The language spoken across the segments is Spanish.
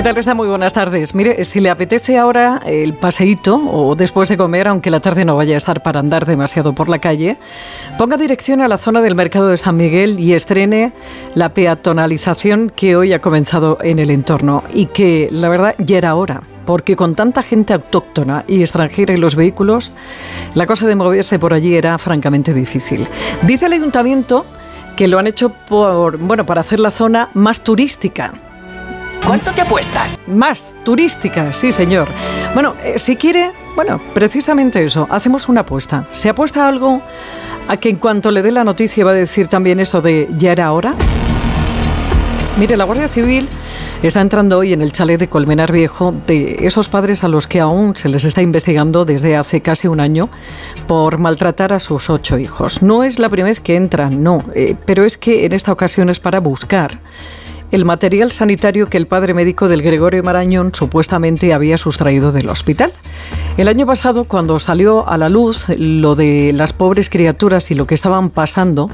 ¿Qué tal está? Muy buenas tardes. Mire, si le apetece ahora el paseíto o después de comer, aunque la tarde no vaya a estar para andar demasiado por la calle, ponga dirección a la zona del mercado de San Miguel y estrene la peatonalización que hoy ha comenzado en el entorno y que la verdad ya era hora porque con tanta gente autóctona y extranjera en los vehículos, la cosa de moverse por allí era francamente difícil. Dice el ayuntamiento que lo han hecho por, bueno, para hacer la zona más turística ¿Cuánto te apuestas? Más turística, sí señor. Bueno, eh, si quiere, bueno, precisamente eso, hacemos una apuesta. ¿Se apuesta algo a que en cuanto le dé la noticia va a decir también eso de ya era hora? Mire, la Guardia Civil está entrando hoy en el chalet de Colmenar Viejo de esos padres a los que aún se les está investigando desde hace casi un año por maltratar a sus ocho hijos. No es la primera vez que entran, no, eh, pero es que en esta ocasión es para buscar el material sanitario que el padre médico del Gregorio Marañón supuestamente había sustraído del hospital. El año pasado, cuando salió a la luz lo de las pobres criaturas y lo que estaban pasando,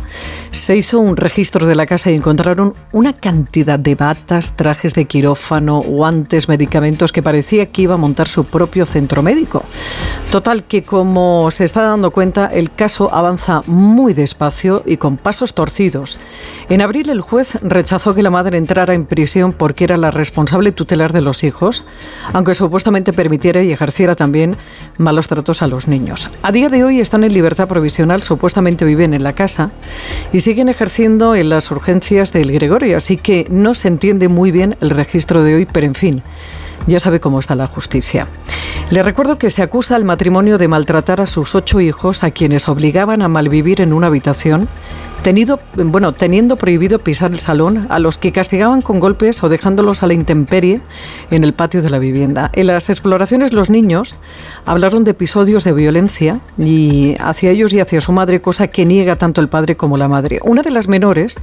se hizo un registro de la casa y encontraron una cantidad de batas, trajes de quirófano, guantes, medicamentos que parecía que iba a montar su propio centro médico. Total que como se está dando cuenta, el caso avanza muy despacio y con pasos torcidos. En abril el juez rechazó que la madre entrara en prisión porque era la responsable tutelar de los hijos, aunque supuestamente permitiera y ejerciera también malos tratos a los niños. A día de hoy están en libertad provisional, supuestamente viven en la casa y siguen ejerciendo en las urgencias del Gregorio, así que no se entiende muy bien el registro de hoy, pero en fin. Ya sabe cómo está la justicia. Le recuerdo que se acusa al matrimonio de maltratar a sus ocho hijos a quienes obligaban a malvivir en una habitación teniendo prohibido pisar el salón, a los que castigaban con golpes o dejándolos a la intemperie en el patio de la vivienda. En las exploraciones los niños hablaron de episodios de violencia y hacia ellos y hacia su madre, cosa que niega tanto el padre como la madre. Una de las menores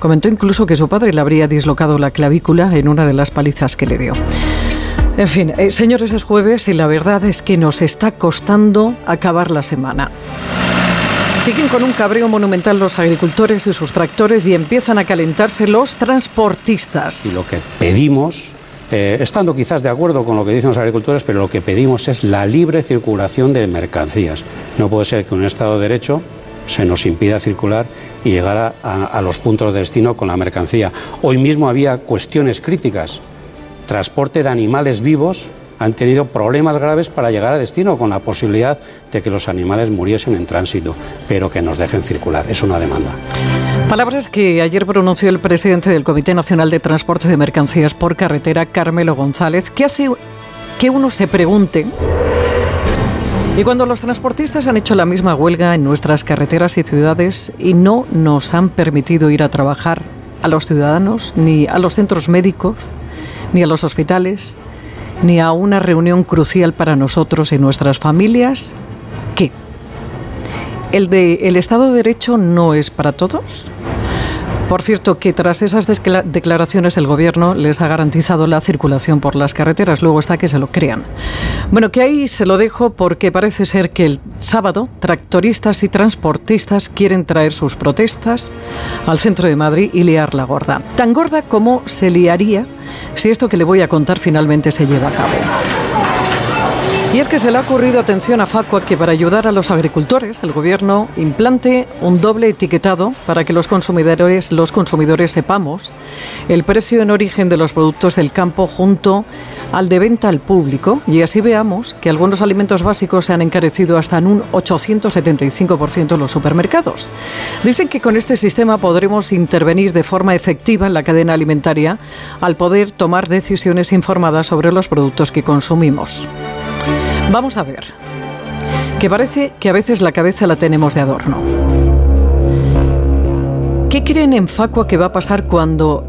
comentó incluso que su padre le habría dislocado la clavícula en una de las palizas que le dio. En fin, eh, señores, es jueves y la verdad es que nos está costando acabar la semana. Siguen con un cabreo monumental los agricultores y sus tractores y empiezan a calentarse los transportistas. Y lo que pedimos, eh, estando quizás de acuerdo con lo que dicen los agricultores, pero lo que pedimos es la libre circulación de mercancías. No puede ser que un Estado de Derecho se nos impida circular y llegar a, a los puntos de destino con la mercancía. Hoy mismo había cuestiones críticas. Transporte de animales vivos han tenido problemas graves para llegar a destino, con la posibilidad de que los animales muriesen en tránsito, pero que nos dejen circular. Es una demanda. Palabras que ayer pronunció el presidente del Comité Nacional de Transporte de Mercancías por Carretera, Carmelo González, que hace que uno se pregunte y cuando los transportistas han hecho la misma huelga en nuestras carreteras y ciudades y no nos han permitido ir a trabajar a los ciudadanos, ni a los centros médicos, ni a los hospitales, ni a una reunión crucial para nosotros y nuestras familias, ¿qué? ¿El de el Estado de Derecho no es para todos? Por cierto, que tras esas declaraciones el Gobierno les ha garantizado la circulación por las carreteras. Luego está que se lo crean. Bueno, que ahí se lo dejo porque parece ser que el sábado tractoristas y transportistas quieren traer sus protestas al centro de Madrid y liar la gorda. Tan gorda como se liaría si esto que le voy a contar finalmente se lleva a cabo. Y es que se le ha ocurrido atención a Facua que para ayudar a los agricultores el gobierno implante un doble etiquetado para que los consumidores, los consumidores sepamos el precio en origen de los productos del campo junto al de venta al público y así veamos que algunos alimentos básicos se han encarecido hasta en un 875% en los supermercados. Dicen que con este sistema podremos intervenir de forma efectiva en la cadena alimentaria al poder tomar decisiones informadas sobre los productos que consumimos. Vamos a ver, que parece que a veces la cabeza la tenemos de adorno. ¿Qué creen en Facua que va a pasar cuando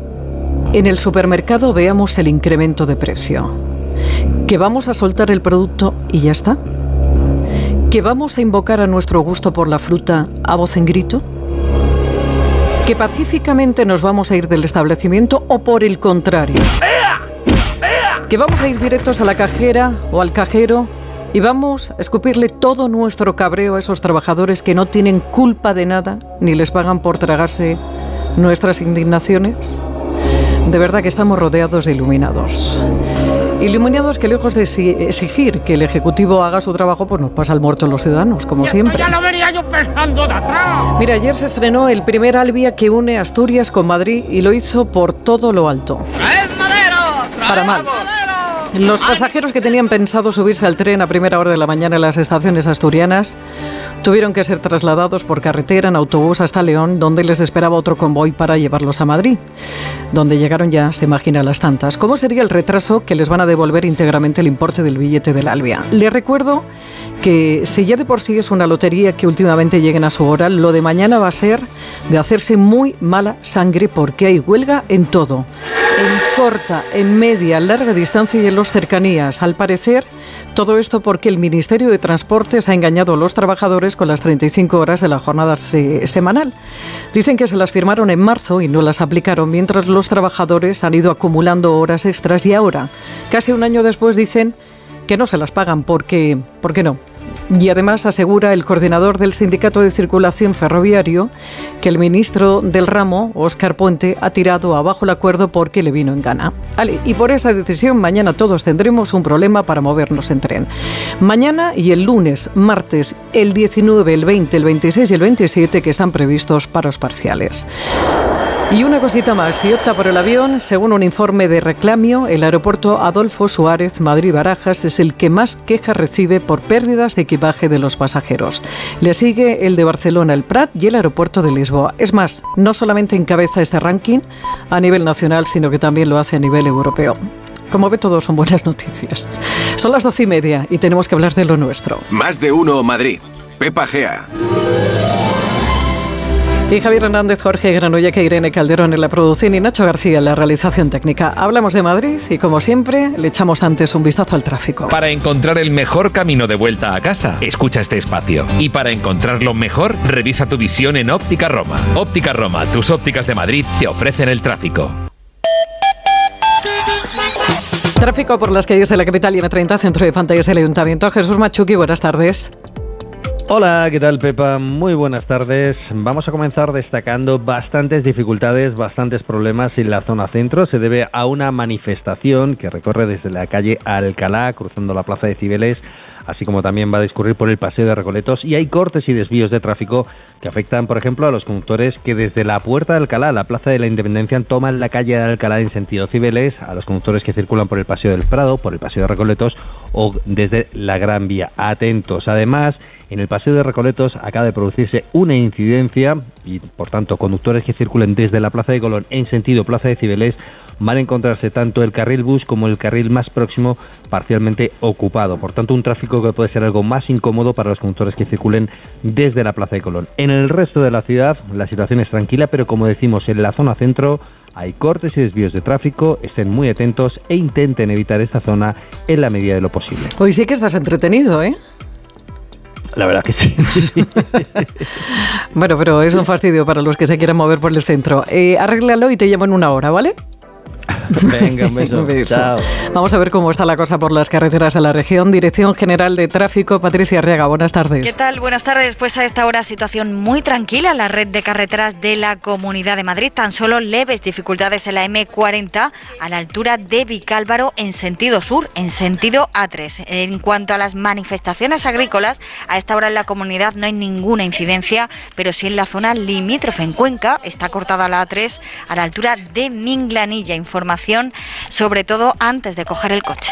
en el supermercado veamos el incremento de precio? ¿Que vamos a soltar el producto y ya está? ¿Que vamos a invocar a nuestro gusto por la fruta a voz en grito? ¿Que pacíficamente nos vamos a ir del establecimiento o por el contrario? ¿Que vamos a ir directos a la cajera o al cajero y vamos a escupirle todo nuestro cabreo a esos trabajadores que no tienen culpa de nada ni les pagan por tragarse nuestras indignaciones. De verdad que estamos rodeados de iluminados. Iluminados que lejos de exigir que el Ejecutivo haga su trabajo, pues nos pasa al muerto los ciudadanos, como siempre. Ya lo venía yo pensando de atrás. Mira, ayer se estrenó el primer Albia que une Asturias con Madrid y lo hizo por todo lo alto. Para mal. Los pasajeros que tenían pensado subirse al tren a primera hora de la mañana en las estaciones asturianas tuvieron que ser trasladados por carretera en autobús hasta León, donde les esperaba otro convoy para llevarlos a Madrid, donde llegaron ya, se imagina, las tantas. ¿Cómo sería el retraso que les van a devolver íntegramente el importe del billete del Albia? Les recuerdo que si ya de por sí es una lotería que últimamente lleguen a su hora, lo de mañana va a ser de hacerse muy mala sangre porque hay huelga en todo en corta, en media, larga distancia y en los cercanías. Al parecer, todo esto porque el Ministerio de Transportes ha engañado a los trabajadores con las 35 horas de la jornada semanal. Dicen que se las firmaron en marzo y no las aplicaron, mientras los trabajadores han ido acumulando horas extras y ahora, casi un año después, dicen que no se las pagan porque, ¿por qué no? Y además asegura el coordinador del Sindicato de Circulación Ferroviario que el ministro del ramo, Óscar Puente, ha tirado abajo el acuerdo porque le vino en gana. y por esa decisión mañana todos tendremos un problema para movernos en tren. Mañana y el lunes, martes, el 19, el 20, el 26 y el 27 que están previstos paros parciales. Y una cosita más, si opta por el avión, según un informe de Reclamio, el aeropuerto Adolfo Suárez Madrid-Barajas es el que más quejas recibe por pérdidas de equipaje de los pasajeros. Le sigue el de Barcelona, el Prat y el aeropuerto de Lisboa. Es más, no solamente encabeza este ranking a nivel nacional, sino que también lo hace a nivel europeo. Como ve, todo son buenas noticias. Son las doce y media y tenemos que hablar de lo nuestro. Más de uno Madrid. Pepa Gea. Y Javier Hernández, Jorge Granolla, que Irene Calderón en la producción y Nacho García en la realización técnica. Hablamos de Madrid y como siempre le echamos antes un vistazo al tráfico. Para encontrar el mejor camino de vuelta a casa, escucha este espacio. Y para encontrarlo mejor, revisa tu visión en Óptica Roma. Óptica Roma, tus ópticas de Madrid te ofrecen el tráfico. Tráfico por las calles de la capital y M30, centro de pantallas del Ayuntamiento. Jesús Machuqui, buenas tardes. Hola, ¿qué tal Pepa? Muy buenas tardes. Vamos a comenzar destacando bastantes dificultades, bastantes problemas en la zona centro. Se debe a una manifestación que recorre desde la calle Alcalá, cruzando la plaza de Cibeles, así como también va a discurrir por el paseo de Recoletos y hay cortes y desvíos de tráfico que afectan, por ejemplo, a los conductores que desde la puerta de Alcalá, la plaza de la Independencia, toman la calle de Alcalá en sentido Cibeles, a los conductores que circulan por el paseo del Prado, por el paseo de Recoletos o desde la Gran Vía. Atentos. Además, en el paseo de Recoletos acaba de producirse una incidencia y, por tanto, conductores que circulen desde la Plaza de Colón en sentido Plaza de Cibeles van a encontrarse tanto el carril bus como el carril más próximo parcialmente ocupado. Por tanto, un tráfico que puede ser algo más incómodo para los conductores que circulen desde la Plaza de Colón. En el resto de la ciudad la situación es tranquila, pero como decimos, en la zona centro hay cortes y desvíos de tráfico, estén muy atentos e intenten evitar esta zona en la medida de lo posible. Hoy sí que estás entretenido, ¿eh? La verdad que sí. bueno, pero es un fastidio para los que se quieran mover por el centro. Eh, arréglalo y te llamo en una hora, ¿vale? Venga, un beso. Chao. Vamos a ver cómo está la cosa por las carreteras de la región. Dirección General de Tráfico, Patricia Arriaga, buenas tardes. ¿Qué tal? Buenas tardes. Pues a esta hora situación muy tranquila en la red de carreteras de la Comunidad de Madrid. Tan solo leves dificultades en la M40 a la altura de Vicálvaro en sentido sur, en sentido A3. En cuanto a las manifestaciones agrícolas, a esta hora en la comunidad no hay ninguna incidencia, pero sí en la zona limítrofe en Cuenca está cortada la A3 a la altura de Minglanilla. Información sobre todo antes de coger el coche.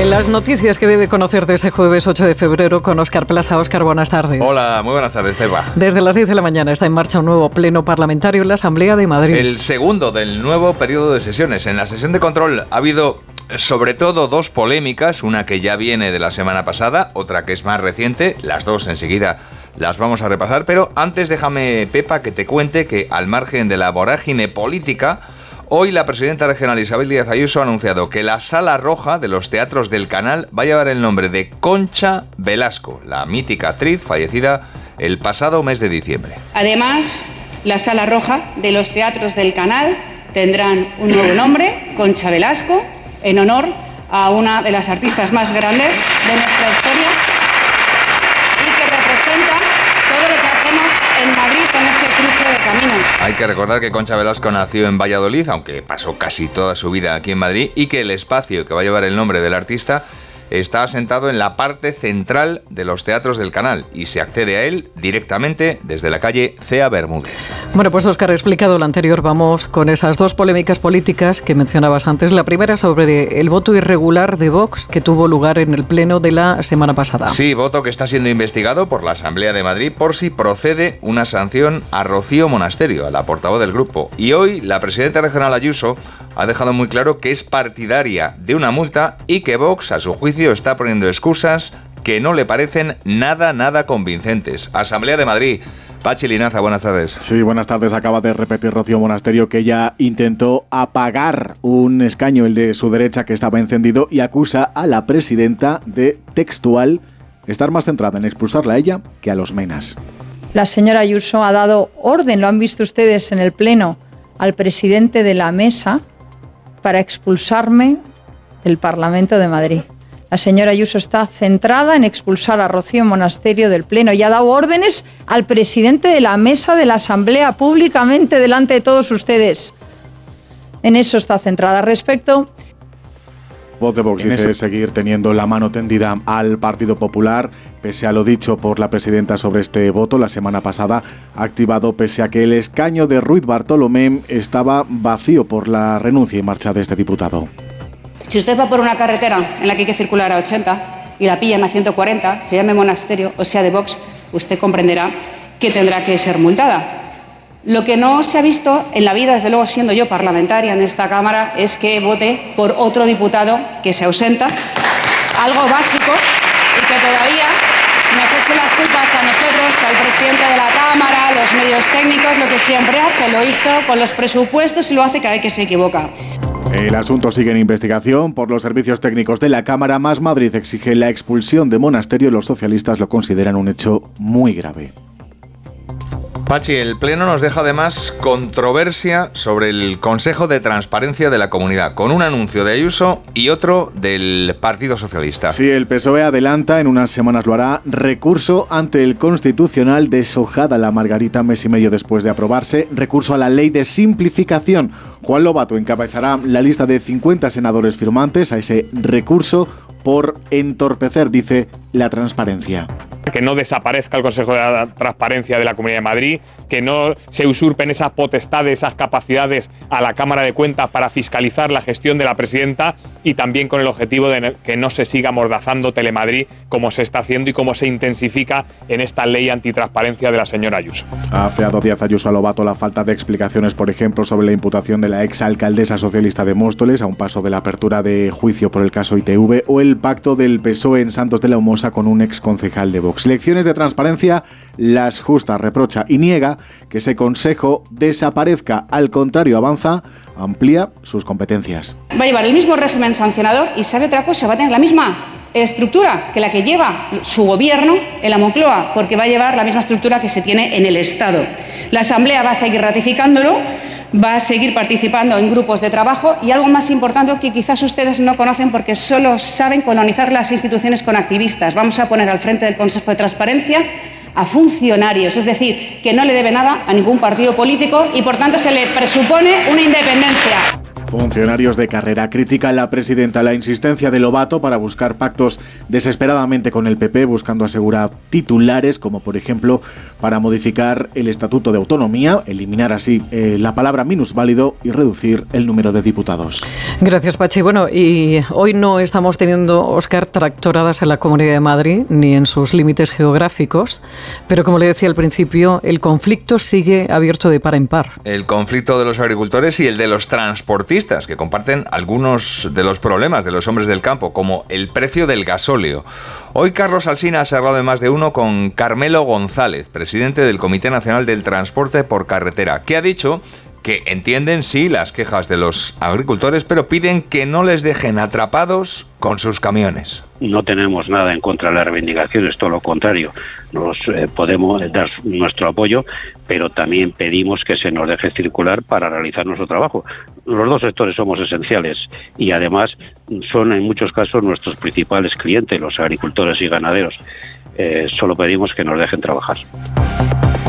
En las noticias que debe conocer de este jueves 8 de febrero con Oscar Plaza. Oscar, buenas tardes. Hola, muy buenas tardes, Eva. Desde las 10 de la mañana está en marcha un nuevo pleno parlamentario en la Asamblea de Madrid. El segundo del nuevo periodo de sesiones. En la sesión de control ha habido sobre todo dos polémicas, una que ya viene de la semana pasada, otra que es más reciente, las dos enseguida las vamos a repasar, pero antes déjame, Pepa, que te cuente que al margen de la vorágine política, Hoy la presidenta regional Isabel Díaz Ayuso ha anunciado que la sala roja de los teatros del canal va a llevar el nombre de Concha Velasco, la mítica actriz fallecida el pasado mes de diciembre. Además, la sala roja de los teatros del canal tendrán un nuevo nombre, Concha Velasco, en honor a una de las artistas más grandes de nuestra historia y que representa todo lo que hacemos en Madrid en este cruce de caminos. Hay que recordar que Concha Velasco nació en Valladolid, aunque pasó casi toda su vida aquí en Madrid, y que el espacio que va a llevar el nombre del artista está asentado en la parte central de los teatros del canal y se accede a él directamente desde la calle Cea Bermúdez. Bueno, pues Oscar explicado lo anterior. Vamos con esas dos polémicas políticas que mencionabas antes. La primera sobre el voto irregular de Vox que tuvo lugar en el Pleno de la semana pasada. Sí, voto que está siendo investigado por la Asamblea de Madrid por si procede una sanción a Rocío Monasterio, a la portavoz del grupo. Y hoy la presidenta regional Ayuso ha dejado muy claro que es partidaria de una multa y que Vox, a su juicio, está poniendo excusas que no le parecen nada, nada convincentes. Asamblea de Madrid. Pachi Linaza, buenas tardes. Sí, buenas tardes. Acaba de repetir Rocío Monasterio que ella intentó apagar un escaño, el de su derecha, que estaba encendido, y acusa a la presidenta de textual estar más centrada en expulsarla a ella que a los menas. La señora Ayuso ha dado orden, lo han visto ustedes en el Pleno, al presidente de la mesa para expulsarme del Parlamento de Madrid. La señora Ayuso está centrada en expulsar a Rocío Monasterio del Pleno y ha dado órdenes al presidente de la mesa de la Asamblea públicamente delante de todos ustedes. En eso está centrada. Respecto Voz de Vox dice seguir teniendo la mano tendida al Partido Popular, pese a lo dicho por la presidenta sobre este voto la semana pasada, activado pese a que el escaño de Ruiz Bartolomé estaba vacío por la renuncia y marcha de este diputado. Si usted va por una carretera en la que hay que circular a 80 y la pillan a 140, se llame monasterio o sea de Vox, usted comprenderá que tendrá que ser multada. Lo que no se ha visto en la vida, desde luego siendo yo parlamentaria en esta Cámara, es que vote por otro diputado que se ausenta, algo básico y que todavía nos eche las culpas a nosotros, al presidente de la Cámara, a los medios técnicos, lo que siempre hace, lo hizo con los presupuestos y lo hace cada vez que se equivoca. El asunto sigue en investigación por los servicios técnicos de la Cámara. Más Madrid exige la expulsión de Monasterio. Los socialistas lo consideran un hecho muy grave. Pachi, el Pleno nos deja además controversia sobre el Consejo de Transparencia de la Comunidad, con un anuncio de Ayuso y otro del Partido Socialista. Sí, el PSOE adelanta, en unas semanas lo hará, recurso ante el Constitucional deshojada la Margarita mes y medio después de aprobarse, recurso a la ley de simplificación. Juan Lobato encabezará la lista de 50 senadores firmantes a ese recurso por entorpecer, dice, la transparencia que no desaparezca el Consejo de Transparencia de la Comunidad de Madrid, que no se usurpen esas potestades, esas capacidades a la Cámara de Cuentas para fiscalizar la gestión de la presidenta y también con el objetivo de que no se siga mordazando Telemadrid como se está haciendo y como se intensifica en esta ley antitransparencia de la señora Ayuso. Ha feado Díaz Ayuso a Lobato la falta de explicaciones, por ejemplo, sobre la imputación de la exalcaldesa socialista de Móstoles a un paso de la apertura de juicio por el caso ITV o el pacto del PSOE en Santos de la Humosa con un exconcejal de Vox. Lecciones de transparencia las justas reprocha y niega que ese consejo desaparezca, al contrario avanza, amplía sus competencias. Va a llevar el mismo régimen sancionador y sabe otra cosa, va a tener la misma estructura que la que lleva su gobierno en la Moncloa, porque va a llevar la misma estructura que se tiene en el Estado. La Asamblea va a seguir ratificándolo, va a seguir participando en grupos de trabajo y algo más importante que quizás ustedes no conocen porque solo saben colonizar las instituciones con activistas. Vamos a poner al frente del Consejo de Transparencia a funcionarios, es decir, que no le debe nada a ningún partido político y por tanto se le presupone una independencia. Funcionarios de carrera critican la presidenta la insistencia de Lobato para buscar pactos desesperadamente con el PP, buscando asegurar titulares, como por ejemplo para modificar el Estatuto de Autonomía, eliminar así eh, la palabra minusválido y reducir el número de diputados. Gracias, Pachi. Bueno, y hoy no estamos teniendo, Oscar, tractoradas en la Comunidad de Madrid ni en sus límites geográficos, pero como le decía al principio, el conflicto sigue abierto de par en par. El conflicto de los agricultores y el de los transportistas que comparten algunos de los problemas de los hombres del campo, como el precio del gasóleo. Hoy Carlos Alsina ha hablado de más de uno con Carmelo González, presidente del Comité Nacional del Transporte por Carretera, que ha dicho que entienden sí las quejas de los agricultores, pero piden que no les dejen atrapados con sus camiones. No tenemos nada en contra de las reivindicaciones, todo lo contrario. Nos eh, podemos dar nuestro apoyo, pero también pedimos que se nos deje circular para realizar nuestro trabajo. Los dos sectores somos esenciales y además son en muchos casos nuestros principales clientes, los agricultores y ganaderos. Eh, solo pedimos que nos dejen trabajar.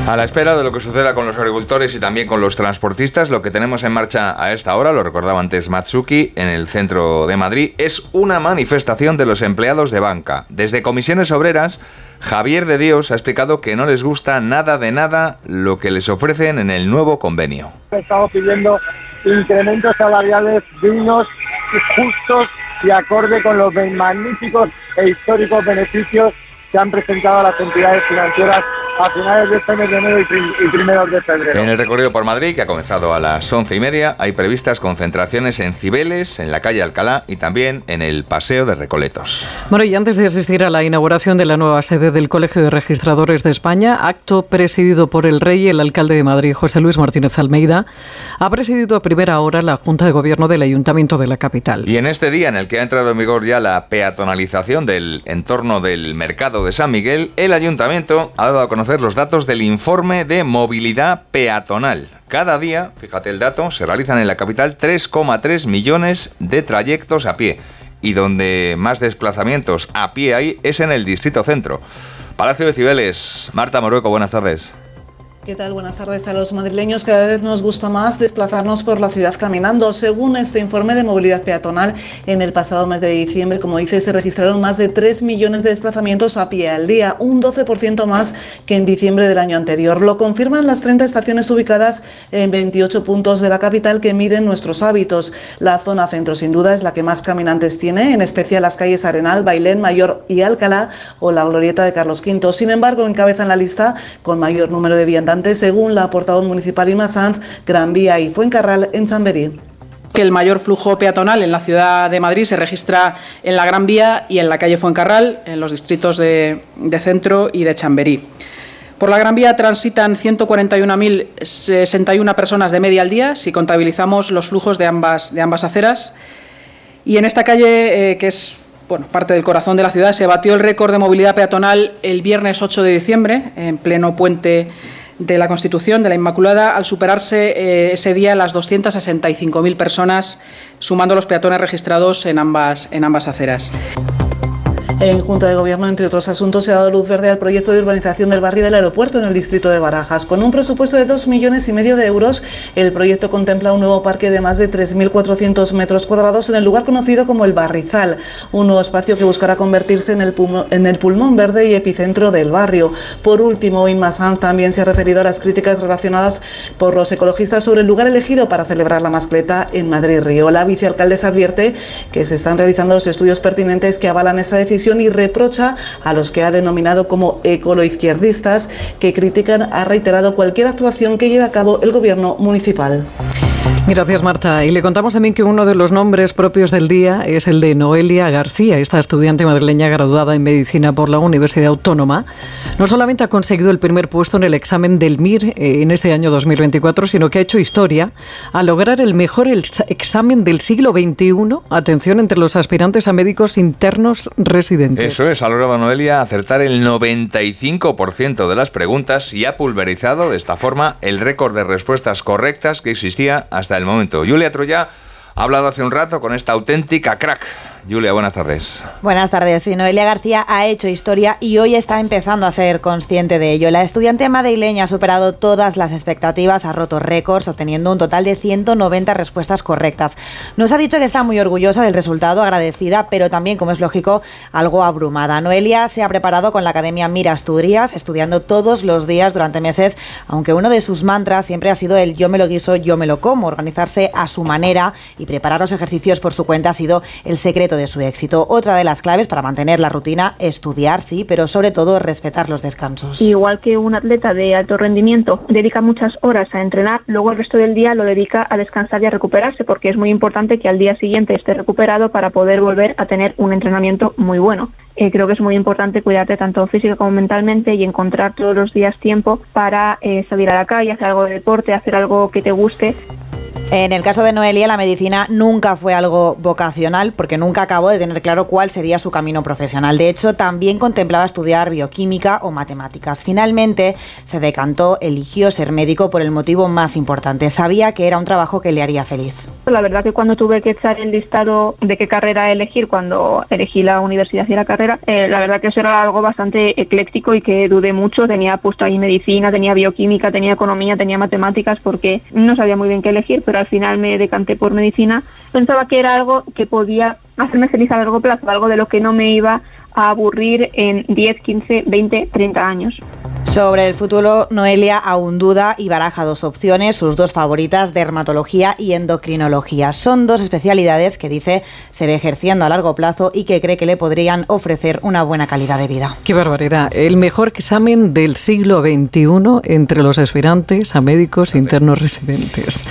A la espera de lo que suceda con los agricultores y también con los transportistas, lo que tenemos en marcha a esta hora, lo recordaba antes Matsuki, en el centro de Madrid, es una manifestación de los empleados de banca. Desde comisiones obreras, Javier de Dios ha explicado que no les gusta nada de nada lo que les ofrecen en el nuevo convenio. Estamos pidiendo incrementos salariales dignos, justos y acorde con los magníficos e históricos beneficios que han presentado a las entidades financieras a finales de este mes de enero y, primeros de febrero. En el recorrido por Madrid, que ha comenzado a las once y media, hay previstas concentraciones en Cibeles, en la calle Alcalá y también en el Paseo de Recoletos. Bueno, y antes de asistir a la inauguración de la nueva sede del Colegio de Registradores de España, acto presidido por el Rey y el alcalde de Madrid, José Luis Martínez Almeida, ha presidido a primera hora la Junta de Gobierno del Ayuntamiento de la capital. Y en este día en el que ha entrado en vigor ya la peatonalización del entorno del mercado de San Miguel, el Ayuntamiento ha dado a conocer los datos del informe de movilidad peatonal. Cada día, fíjate el dato, se realizan en la capital 3,3 millones de trayectos a pie. Y donde más desplazamientos a pie hay es en el Distrito Centro. Palacio de Cibeles, Marta Morueco, buenas tardes. ¿Qué tal? Buenas tardes a los madrileños. Cada vez nos gusta más desplazarnos por la ciudad caminando. Según este informe de movilidad peatonal, en el pasado mes de diciembre, como dice, se registraron más de 3 millones de desplazamientos a pie al día, un 12% más que en diciembre del año anterior. Lo confirman las 30 estaciones ubicadas en 28 puntos de la capital que miden nuestros hábitos. La zona centro, sin duda, es la que más caminantes tiene, en especial las calles Arenal, Bailén, Mayor y Alcalá o la glorieta de Carlos V. Sin embargo, encabezan la lista con mayor número de según la portavoz municipal Irma Sanz, Gran Vía y Fuencarral en Chamberí que el mayor flujo peatonal en la ciudad de Madrid se registra en la Gran Vía y en la calle Fuencarral, en los distritos de, Centro y de Chamberí. Por la Gran Vía transitan 141.061 personas de media al día, si contabilizamos los flujos de ambas, de ambas aceras. Y en esta calle, eh, que es bueno, parte del corazón de la ciudad, se batió el récord de movilidad peatonal el viernes 8 de diciembre, en pleno puente de la Constitución de la Inmaculada al superarse eh, ese día las 265.000 personas, sumando los peatones registrados en ambas, en ambas aceras. En Junta de Gobierno, entre otros asuntos, se ha dado luz verde al proyecto de urbanización del barrio del aeropuerto en el distrito de Barajas. Con un presupuesto de 2 millones y medio de euros, el proyecto contempla un nuevo parque de más de 3.400 metros cuadrados en el lugar conocido como el Barrizal, un nuevo espacio que buscará convertirse en el, en el pulmón verde y epicentro del barrio. Por último, Inma Sanz también se ha referido a las críticas relacionadas por los ecologistas sobre el lugar elegido para celebrar la mascleta en Madrid-Río. La vicealcaldesa advierte que se están realizando los estudios pertinentes que avalan esa decisión y reprocha a los que ha denominado como ecoloizquierdistas que critican ha reiterado cualquier actuación que lleve a cabo el gobierno municipal. Gracias, Marta. Y le contamos también que uno de los nombres propios del día es el de Noelia García, esta estudiante madrileña graduada en medicina por la Universidad Autónoma. No solamente ha conseguido el primer puesto en el examen del MIR eh, en este año 2024, sino que ha hecho historia al lograr el mejor examen del siglo XXI, atención, entre los aspirantes a médicos internos residentes. Eso es, ha logrado Noelia acertar el 95% de las preguntas y ha pulverizado de esta forma el récord de respuestas correctas que existía hasta el el momento. Julia Troya ha hablado hace un rato con esta auténtica crack Julia, buenas tardes. Buenas tardes. Noelia García ha hecho historia y hoy está empezando a ser consciente de ello. La estudiante madrileña ha superado todas las expectativas, ha roto récords, obteniendo un total de 190 respuestas correctas. Nos ha dicho que está muy orgullosa del resultado, agradecida, pero también, como es lógico, algo abrumada. Noelia se ha preparado con la Academia Mira Asturias, estudiando todos los días durante meses, aunque uno de sus mantras siempre ha sido el yo me lo guiso, yo me lo como. Organizarse a su manera y preparar los ejercicios por su cuenta ha sido el secreto de su éxito. Otra de las claves para mantener la rutina, estudiar, sí, pero sobre todo respetar los descansos. Igual que un atleta de alto rendimiento dedica muchas horas a entrenar, luego el resto del día lo dedica a descansar y a recuperarse, porque es muy importante que al día siguiente esté recuperado para poder volver a tener un entrenamiento muy bueno. Eh, creo que es muy importante cuidarte tanto física como mentalmente y encontrar todos los días tiempo para eh, salir a la calle, hacer algo de deporte, hacer algo que te guste. En el caso de Noelia, la medicina nunca fue algo vocacional porque nunca acabó de tener claro cuál sería su camino profesional. De hecho, también contemplaba estudiar bioquímica o matemáticas. Finalmente, se decantó, eligió ser médico por el motivo más importante. Sabía que era un trabajo que le haría feliz. La verdad que cuando tuve que echar el listado de qué carrera elegir cuando elegí la universidad y la carrera, eh, la verdad que eso era algo bastante ecléctico y que dudé mucho. Tenía puesto ahí medicina, tenía bioquímica, tenía economía, tenía matemáticas porque no sabía muy bien qué elegir, pero al final me decanté por medicina. Pensaba que era algo que podía hacerme feliz a largo plazo, algo de lo que no me iba a aburrir en 10, 15, 20, 30 años. Sobre el futuro, Noelia aún duda y baraja dos opciones, sus dos favoritas, dermatología y endocrinología. Son dos especialidades que dice se ve ejerciendo a largo plazo y que cree que le podrían ofrecer una buena calidad de vida. Qué barbaridad. El mejor examen del siglo XXI entre los aspirantes a médicos internos residentes.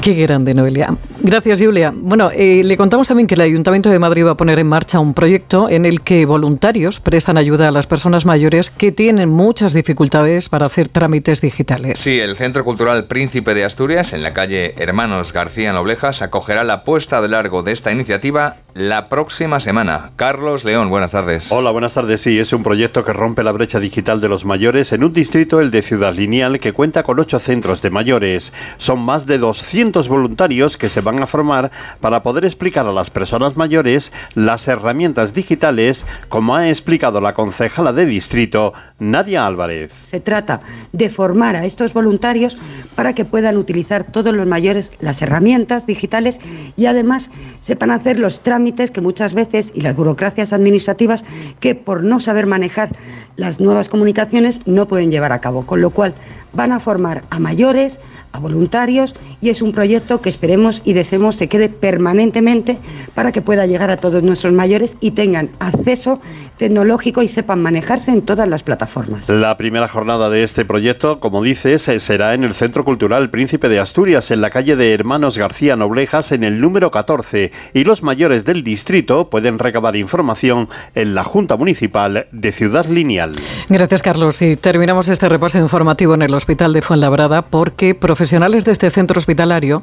Qué grande, Noelia. Gracias, Julia. Bueno, eh, le contamos también que el Ayuntamiento de Madrid va a poner en marcha un proyecto en el que voluntarios prestan ayuda a las personas mayores que tienen muchas dificultades para hacer trámites digitales. Sí, el Centro Cultural Príncipe de Asturias, en la calle Hermanos García Noblejas, acogerá la puesta de largo de esta iniciativa la próxima semana. Carlos León, buenas tardes. Hola, buenas tardes. Sí, es un proyecto que rompe la brecha digital de los mayores en un distrito, el de Ciudad Lineal, que cuenta con ocho centros de mayores. Son más de 200 voluntarios que se van a formar para poder explicar a las personas mayores las herramientas digitales, como ha explicado la concejala de distrito, Nadia Álvarez. Se trata de formar a estos voluntarios para que puedan utilizar todos los mayores las herramientas digitales y además sepan hacer los trámites que muchas veces y las burocracias administrativas que por no saber manejar las nuevas comunicaciones no pueden llevar a cabo. Con lo cual van a formar a mayores, a voluntarios y es un proyecto que esperemos y deseemos se quede permanentemente para que pueda llegar a todos nuestros mayores y tengan acceso tecnológico y sepan manejarse en todas las plataformas. La primera jornada de este proyecto, como dices, eh, será en el Centro Cultural Príncipe de Asturias, en la calle de Hermanos García Noblejas, en el número 14, y los mayores del distrito pueden recabar información en la Junta Municipal de Ciudad Lineal. Gracias, Carlos. Y terminamos este repaso informativo en el Hospital de Fuenlabrada porque profesionales de este centro hospitalario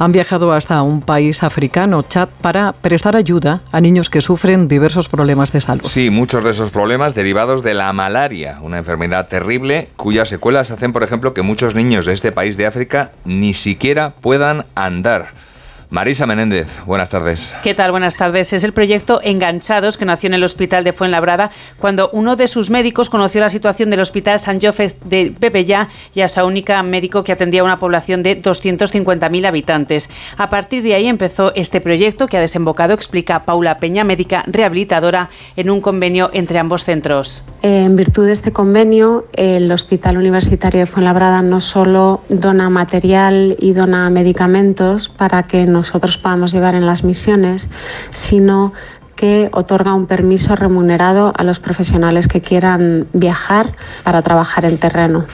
han viajado hasta un país africano, Chad, para prestar ayuda a niños que sufren diversos problemas de salud. Sí, muchos de esos problemas derivados de la malaria, una enfermedad terrible cuyas secuelas hacen, por ejemplo, que muchos niños de este país de África ni siquiera puedan andar. Marisa Menéndez, buenas tardes. ¿Qué tal? Buenas tardes. Es el proyecto Enganchados que nació en el Hospital de Fuenlabrada cuando uno de sus médicos conoció la situación del Hospital San José de Bebellá y a única médico que atendía a una población de 250.000 habitantes. A partir de ahí empezó este proyecto que ha desembocado, explica Paula Peña, médica rehabilitadora, en un convenio entre ambos centros. En virtud de este convenio, el Hospital Universitario de Fuenlabrada no solo dona material y dona medicamentos para que nosotros podamos llevar en las misiones, sino que otorga un permiso remunerado a los profesionales que quieran viajar para trabajar en terreno.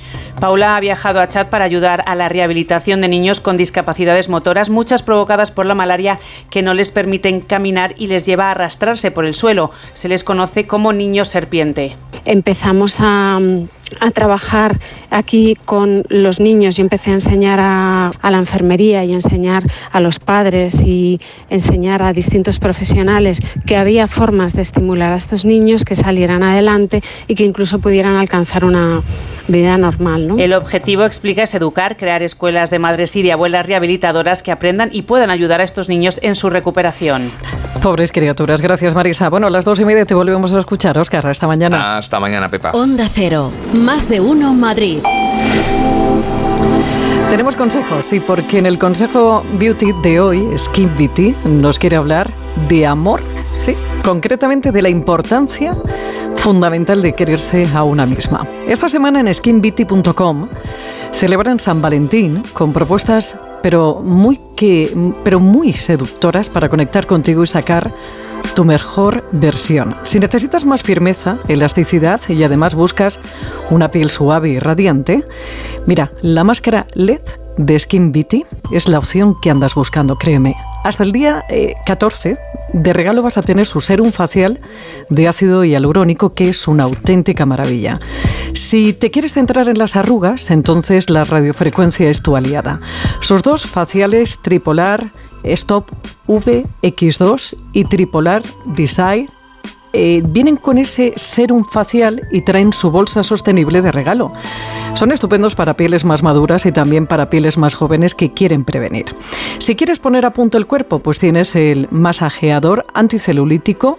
Paula ha viajado a Chad para ayudar a la rehabilitación de niños con discapacidades motoras, muchas provocadas por la malaria que no les permiten caminar y les lleva a arrastrarse por el suelo. Se les conoce como niños serpiente. Empezamos a, a trabajar aquí con los niños. Yo empecé a enseñar a, a, la enfermería y enseñar a los padres y enseñar a distintos profesionales que había formas de estimular a estos niños que salieran adelante y que incluso pudieran alcanzar una vida normal. ¿no? El objetivo, explica, es educar, crear escuelas de madres y de abuelas rehabilitadoras que aprendan y puedan ayudar a estos niños en su recuperación. Pobres criaturas. Gracias, Marisa. Bueno, a las dos y media te volvemos a escuchar, Oscar. Hasta mañana. Hasta mañana, Pepa. Onda Cero. Más de uno Madrid. Tenemos consejos, sí, porque en el consejo Beauty de hoy, Skin Beauty, nos quiere hablar de amor, sí, concretamente de la importancia fundamental de quererse a una misma. Esta semana en skinbeauty.com celebran San Valentín con propuestas pero muy, que, pero muy seductoras para conectar contigo y sacar tu mejor versión. Si necesitas más firmeza, elasticidad y además buscas una piel suave y radiante, mira, la máscara LED de Skin es la opción que andas buscando, créeme. Hasta el día 14 eh, de regalo vas a tener su serum facial de ácido hialurónico, que es una auténtica maravilla. Si te quieres centrar en las arrugas, entonces la radiofrecuencia es tu aliada. Sus dos faciales tripolar Stop VX2 y Tripolar Design eh, vienen con ese serum facial y traen su bolsa sostenible de regalo. Son estupendos para pieles más maduras y también para pieles más jóvenes que quieren prevenir. Si quieres poner a punto el cuerpo, pues tienes el masajeador anticelulítico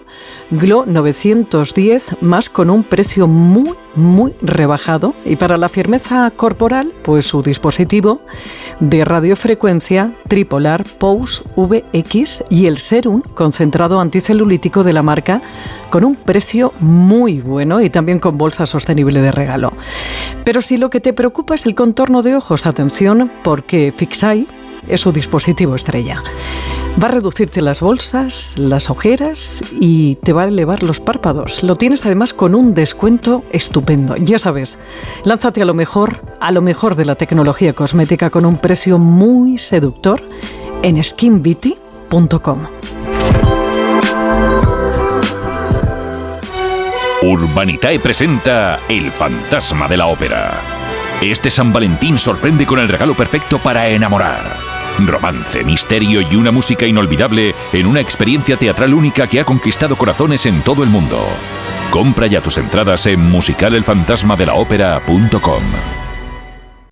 Glo 910 más con un precio muy muy rebajado y para la firmeza corporal, pues su dispositivo de radiofrecuencia tripolar Pose VX y el serum concentrado anticelulítico de la marca con un precio muy bueno y también con bolsa sostenible de regalo. Pero si lo que te preocupa es el contorno de ojos, atención porque Fixai es su dispositivo estrella. Va a reducirte las bolsas, las ojeras y te va a elevar los párpados. Lo tienes además con un descuento estupendo. Ya sabes, lánzate a lo mejor, a lo mejor de la tecnología cosmética con un precio muy seductor en skinbeauty.com. Urbanitae presenta El fantasma de la ópera. Este San Valentín sorprende con el regalo perfecto para enamorar. Romance, misterio y una música inolvidable en una experiencia teatral única que ha conquistado corazones en todo el mundo. Compra ya tus entradas en musicalelfantasmadelaopera.com.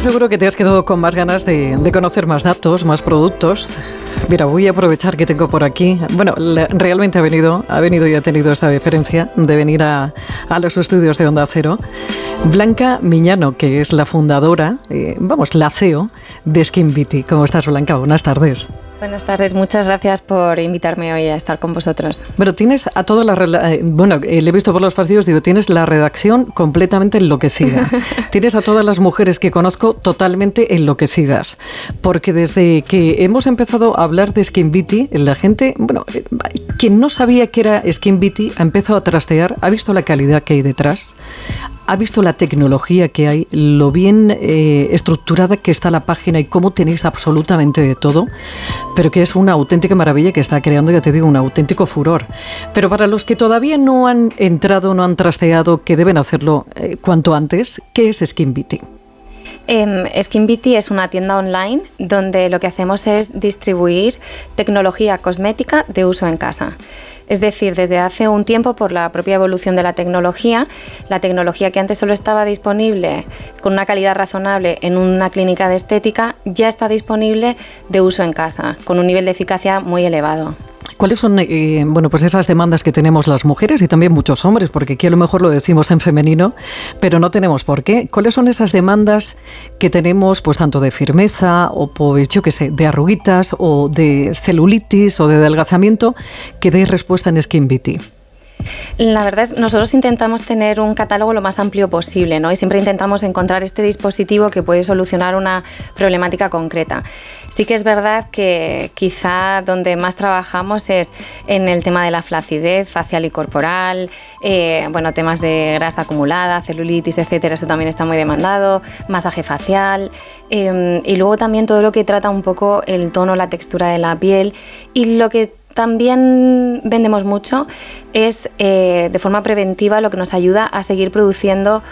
Seguro, que te has quedado con más ganas de, conocer más datos, más productos. Mira, voy a aprovechar que tengo por aquí. Bueno, realmente ha venido, ha venido y ha tenido esa diferencia de venir a, los estudios de Onda Cero. Blanca Miñano, que es la fundadora, eh, vamos, la CEO de Skin Beauty. ¿Cómo estás, Blanca? Buenas tardes. Buenas tardes, muchas gracias por invitarme hoy a estar con vosotros. Bueno, tienes a toda la... Eh, bueno, eh, le he visto por los pasillos, digo, tienes la redacción completamente enloquecida. tienes a todas las mujeres que conozco totalmente enloquecidas. Porque desde que hemos empezado a hablar de Skin Beauty, la gente, bueno, eh, quien no sabía que era Skin Beauty ha empezado a trastear, ha visto la calidad que hay detrás, ha visto la tecnología que hay, lo bien eh, estructurada que está la página y cómo tenéis absolutamente de todo, pero que es una auténtica maravilla que está creando, ya te digo, un auténtico furor. Pero para los que todavía no han entrado, no han trasteado, que deben hacerlo eh, cuanto antes, ¿qué es Skin Beauty? Eh, Skin Beauty es una tienda online donde lo que hacemos es distribuir tecnología cosmética de uso en casa. Es decir, desde hace un tiempo, por la propia evolución de la tecnología, la tecnología que antes solo estaba disponible con una calidad razonable en una clínica de estética, ya está disponible de uso en casa, con un nivel de eficacia muy elevado. ¿Cuáles son eh, bueno, pues esas demandas que tenemos las mujeres y también muchos hombres? Porque aquí a lo mejor lo decimos en femenino, pero no tenemos por qué. ¿Cuáles son esas demandas que tenemos, pues tanto de firmeza o, pues, qué sé, de arruguitas o de celulitis o de adelgazamiento que deis respuesta en Skin Beauty? La verdad es nosotros intentamos tener un catálogo lo más amplio posible, ¿no? Y siempre intentamos encontrar este dispositivo que puede solucionar una problemática concreta. Sí que es verdad que quizá donde más trabajamos es en el tema de la flacidez facial y corporal, eh, bueno, temas de grasa acumulada, celulitis, etcétera, eso también está muy demandado, masaje facial em, y luego también todo lo que trata un poco el tono, la textura de la piel y lo que también vendemos mucho es eh, de forma preventiva lo que nos ayuda a seguir produciendo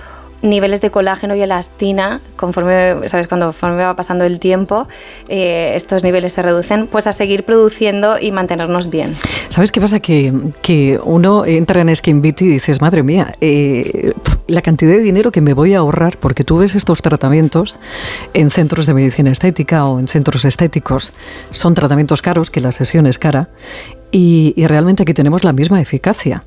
niveles de colágeno y elastina, conforme, ¿sabes? Cuando conforme va pasando el tiempo, eh, estos niveles se reducen, pues a seguir produciendo y mantenernos bien. ¿Sabes qué pasa? Que, que uno entra en Skin Beauty y dices, madre mía, eh, la cantidad de dinero que me voy a ahorrar porque tú ves estos tratamientos en centros de medicina estética o en centros estéticos. Son tratamientos caros, que la sesión es cara, y realmente aquí tenemos la misma eficacia.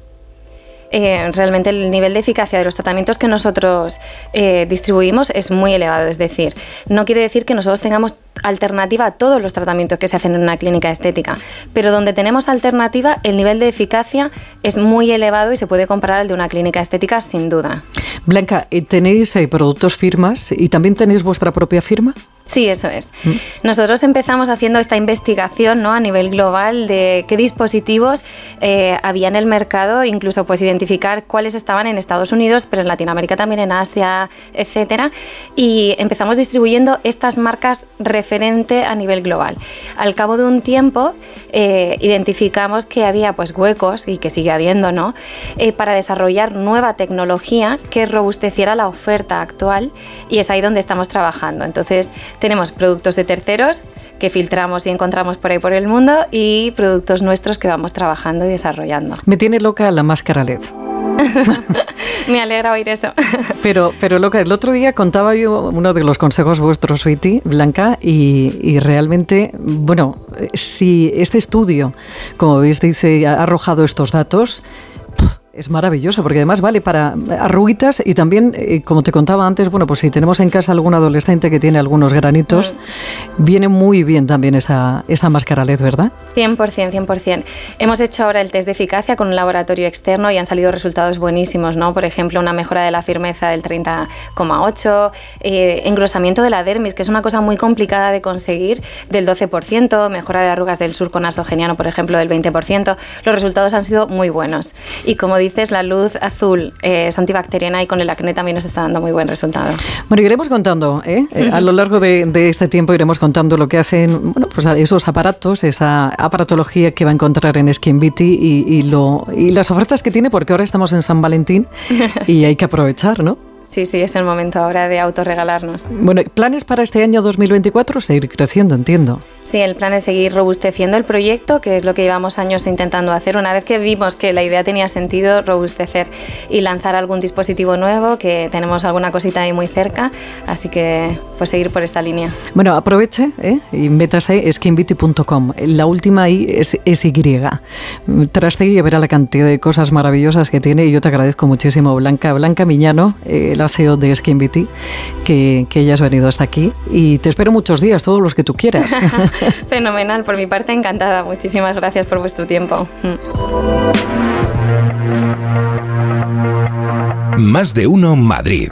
Eh, realmente el nivel de eficacia de los tratamientos que nosotros eh, distribuimos es muy elevado. Es decir, no quiere decir que nosotros tengamos alternativa a todos los tratamientos que se hacen en una clínica estética, pero donde tenemos alternativa, el nivel de eficacia es muy elevado y se puede comparar al de una clínica estética sin duda. Blanca, ¿tenéis eh, productos firmas y también tenéis vuestra propia firma? Sí, eso es. Mm. Nosotros empezamos haciendo esta investigación ¿no? a nivel global de qué dispositivos eh, había en el mercado, incluso pues identificar cuáles estaban en Estados Unidos, pero en Latinoamérica también, en Asia, etcétera. Y empezamos distribuyendo estas marcas referente a nivel global. Al cabo de un tiempo eh, identificamos que había pues huecos y que sigue habiendo, ¿no? Eh, para desarrollar nueva tecnología que robusteciera la oferta actual y es ahí donde estamos trabajando. Entonces tenemos productos de terceros que filtramos y encontramos por ahí por el mundo y productos nuestros que vamos trabajando y desarrollando. Me tiene loca la máscara LED. Me alegra oír eso. pero, pero loca, el otro día contaba yo uno de los consejos vuestros, Viti, Blanca, y, y realmente, bueno, si este estudio, como veis, dice, ha arrojado estos datos, es maravilloso porque además vale para arruguitas y también, eh, como te contaba antes, bueno, pues si tenemos en casa algún adolescente que tiene algunos granitos, mm. viene muy bien también esa, esa máscara LED, ¿verdad? 100%, 100%. Hemos hecho ahora el test de eficacia con un laboratorio externo y han salido resultados buenísimos, ¿no? Por ejemplo, una mejora de la firmeza del 30,8, eh, engrosamiento de la dermis, que es una cosa muy complicada de conseguir, del 12%, mejora de arrugas del surco nasogeniano, por ejemplo, del 20%. Los resultados han sido muy buenos. Y como dices, la luz azul eh, es antibacteriana y con el acné también nos está dando muy buen resultado. Bueno, iremos contando, ¿eh? Eh, a lo largo de, este tiempo iremos contando lo que hacen bueno, pues esos aparatos, esa aparatología que va a encontrar en Skin Beauty y, lo, y las ofertas que tiene, porque ahora estamos en San Valentín y hay que aprovechar, ¿no? Sí, sí, es el momento ahora de autorregalarnos. Bueno, ¿planes para este año 2024? Seguir creciendo, entiendo. Sí, el plan es seguir robusteciendo el proyecto, que es lo que llevamos años intentando hacer. Una vez que vimos que la idea tenía sentido, robustecer y lanzar algún dispositivo nuevo, que tenemos alguna cosita ahí muy cerca, así que pues seguir por esta línea. Bueno, aproveche ¿eh? y métase. La última I es, es Y. Traste y verá la cantidad de cosas maravillosas que tiene y yo te agradezco muchísimo, Blanca. Blanca Miñano, eh, la CEO de Skin Beauty, que, que hayas venido hasta aquí y te espero muchos días, todos los que tú quieras. Fenomenal, por mi parte encantada. Muchísimas gracias por vuestro tiempo. Más de uno Madrid.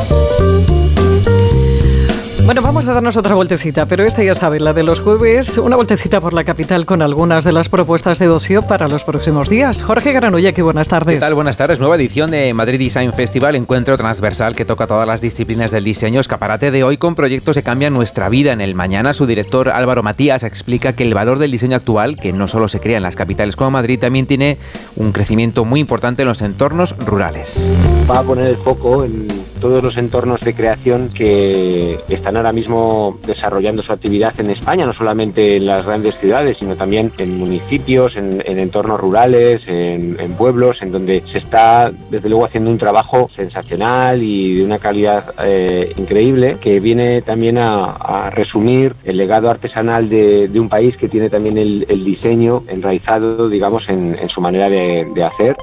Bueno, vamos a darnos otra vueltecita, pero esta ya sabe, la de los jueves, una vueltecita por la capital con algunas de las propuestas de ocio para los próximos días. Jorge Granolla, qué buenas tardes. ¿Qué tal? Buenas tardes. Nueva edición de Madrid Design Festival, encuentro transversal que toca todas las disciplinas del diseño. Escaparate de hoy con proyectos que cambian nuestra vida. En el mañana, su director Álvaro Matías explica que el valor del diseño actual, que no solo se crea en las capitales como Madrid, también tiene un crecimiento muy importante en los entornos rurales. Va a poner el foco en todos los entornos de creación que están ahora mismo desarrollando su actividad en España, no solamente en las grandes ciudades, sino también en municipios, en, entornos rurales, en, pueblos, en donde se está desde luego haciendo un trabajo sensacional y de una calidad eh, increíble que viene también a, resumir el legado artesanal de, un país que tiene también el, diseño enraizado, digamos, en, su manera de hacer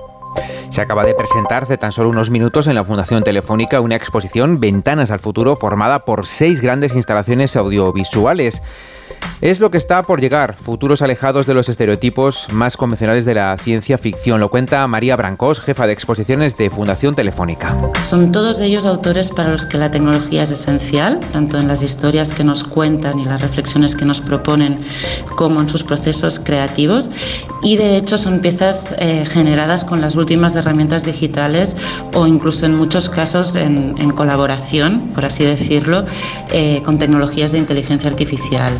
se acaba de presentar tan solo unos minutos en la Fundación Telefónica una exposición Ventanas al Futuro formada por seis grandes instalaciones audiovisuales. Es lo que está por llegar, futuros alejados de los estereotipos más convencionales de la ciencia ficción. Lo cuenta María Brancos, jefa de exposiciones de Fundación Telefónica. Son todos ellos autores para los que la tecnología es esencial, tanto en las historias que nos cuentan y las reflexiones que nos proponen, como en sus procesos creativos. Y de hecho son piezas eh, generadas con las últimas herramientas digitales o incluso en muchos casos en, colaboración, por así decirlo, eh, con tecnologías de inteligencia artificial.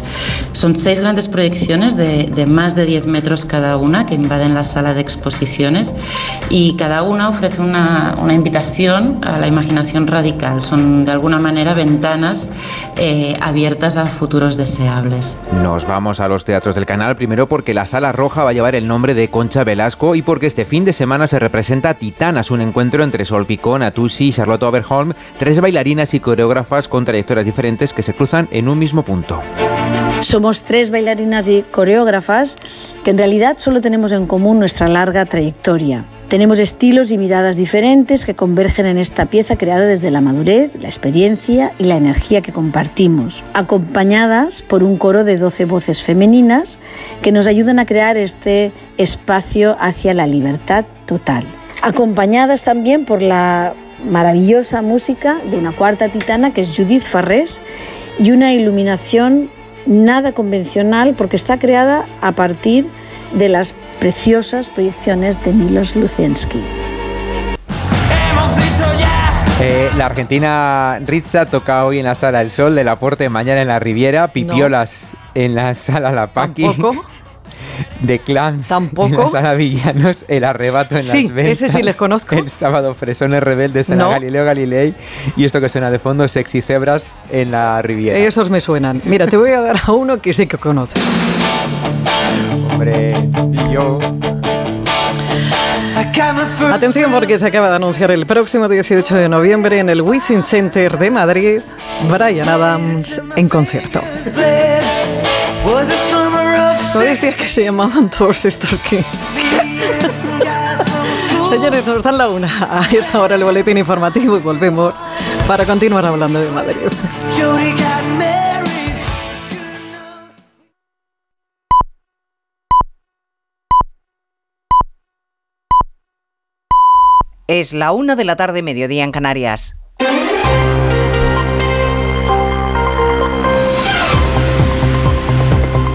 Son seis grandes proyecciones de, más de 10 metros cada una que invaden la sala de exposiciones y cada una ofrece una, invitación a la imaginación radical. Son de alguna manera ventanas eh, abiertas a futuros deseables. Nos vamos a los teatros del canal, primero porque la Sala Roja va a llevar el nombre de Concha Velasco y porque este fin de semana se representa Titanas, un encuentro entre Sol Picón, Atusi y Charlotte Oberholm, tres bailarinas y coreógrafas con trayectorias diferentes que se cruzan en un mismo punto. Somos tres bailarinas y coreógrafas que en realidad solo tenemos en común nuestra larga trayectoria. Tenemos estilos y miradas diferentes que convergen en esta pieza creada desde la madurez, la experiencia y la energía que compartimos, acompañadas por un coro de 12 voces femeninas que nos ayudan a crear este espacio hacia la libertad total. Acompañadas también por la maravillosa música de una cuarta titana que es Judith Farrés y una iluminación nada convencional porque está creada a partir de las preciosas proyecciones de Milos Lucensky. Eh, la argentina Ritza toca hoy en la Sala El Sol del Aporte, mañana en la Riviera, Pipiolas en la Sala La Paqui. ¿Tampoco? de Clams ¿Tampoco? en la sala Villanos, El Arrebato en sí, las Ventas. ese sí les conozco. El sábado Fresones Rebeldes en la Galileo Galilei y esto que suena de fondo, Sexy Cebras en la Riviera. Esos me suenan. Mira, te voy a dar a uno que sí que conoces. Hombre, y yo... Atención porque se acaba de anunciar el próximo 18 de noviembre en el Wizzing Center de Madrid, Brian Adams en concierto. ¿No decías que se llamaban todos estos que...? Señores, nos dan la una. A esa hora el boletín informativo y volvemos para continuar hablando de Madrid. Es la una de la tarde, mediodía en Canarias.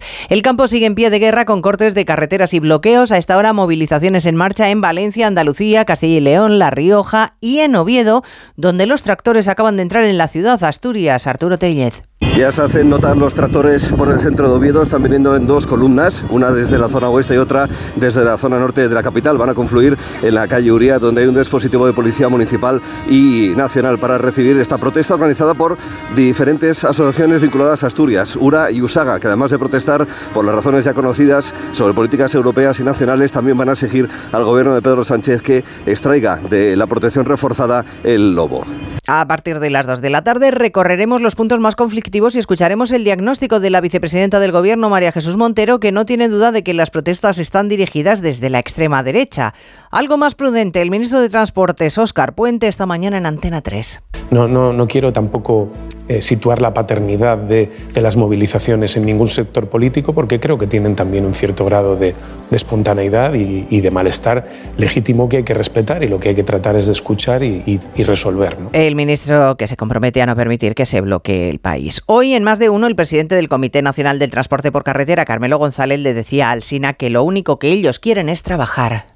Canarias. El campo sigue en pie de guerra con cortes de carreteras y bloqueos. A esta hora movilizaciones en marcha en Valencia, Andalucía, Castilla y León, La Rioja y en Oviedo, donde los tractores acaban de entrar en la ciudad Asturias. Arturo Tellez. Ya se hacen notar los tractores por el centro de Oviedo, están viniendo en dos columnas, una desde la zona oeste y otra desde la zona norte de la capital. Van a confluir en la calle Uría, donde hay un dispositivo de policía municipal y nacional para recibir esta protesta organizada por diferentes asociaciones vinculadas a Asturias, URA y USAGA, que además de protestar por las razones ya conocidas sobre políticas europeas y nacionales, también van a exigir al gobierno de Pedro Sánchez que extraiga de la protección reforzada el lobo. A partir de las 2 de la tarde recorreremos los puntos más conflictivos y escucharemos el diagnóstico de la vicepresidenta del Gobierno, María Jesús Montero, que no tiene duda de que las protestas están dirigidas desde la extrema derecha. Algo más prudente, el ministro de Transportes, Óscar Puente, esta mañana en Antena 3. No, no, no quiero tampoco eh, situar la paternidad de, de, las movilizaciones en ningún sector político, porque creo que tienen también un cierto grado de, de espontaneidad y, y, de malestar legítimo que hay que respetar y lo que hay que tratar es de escuchar y, y, y resolver. ¿no? El ministro que se compromete a no permitir que se bloquee el país. Hoy, en más de uno, el presidente del Comité Nacional del Transporte por Carretera, Carmelo González, le decía al SINA que lo único que ellos quieren es trabajar.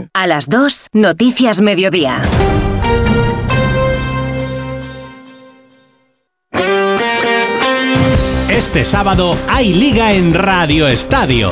A las 2, Noticias Mediodía. Este sábado hay liga en Radio Estadio,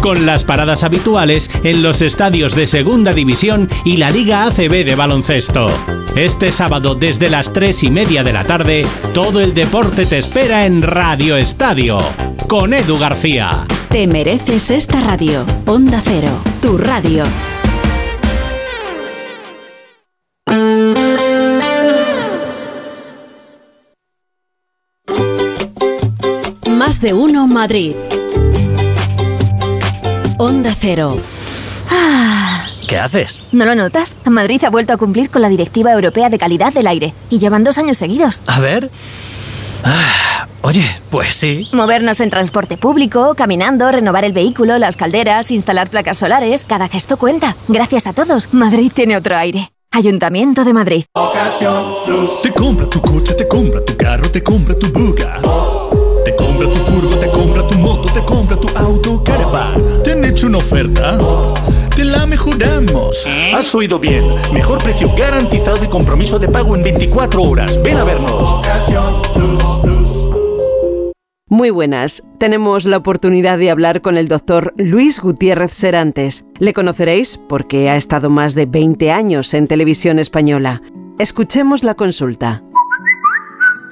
Con las paradas habituales en los estadios de Segunda División y la Liga ACB de baloncesto. Este sábado desde las 3 y media de la tarde, todo el deporte te espera en Radio Estadio, con Edu García. Te mereces esta radio. Onda Cero, tu radio. Más de uno Madrid. Onda Cero. ¿Qué haces? ¿No lo notas? Madrid ha vuelto a cumplir con la Directiva Europea de Calidad del Aire y llevan dos años seguidos. A ver. Ah, oye, pues sí. Movernos en transporte público, caminando, renovar el vehículo, las calderas, instalar placas solares, cada gesto cuenta. Gracias a todos, Madrid tiene otro aire. Ayuntamiento de Madrid. Te compra tu coche, te compra tu carro, te compra tu buga. Te compra tu furgo, te compra tu moto, te compra tu auto, caravan. ¿Te han hecho una oferta? Te la mejoramos. Has oído bien. Mejor precio garantizado y compromiso de pago en 24 horas. Ven a vernos. Muy buenas. Tenemos la oportunidad de hablar con el doctor Luis Gutiérrez Serantes. Le conoceréis porque ha estado más de 20 años en televisión española. Escuchemos la consulta.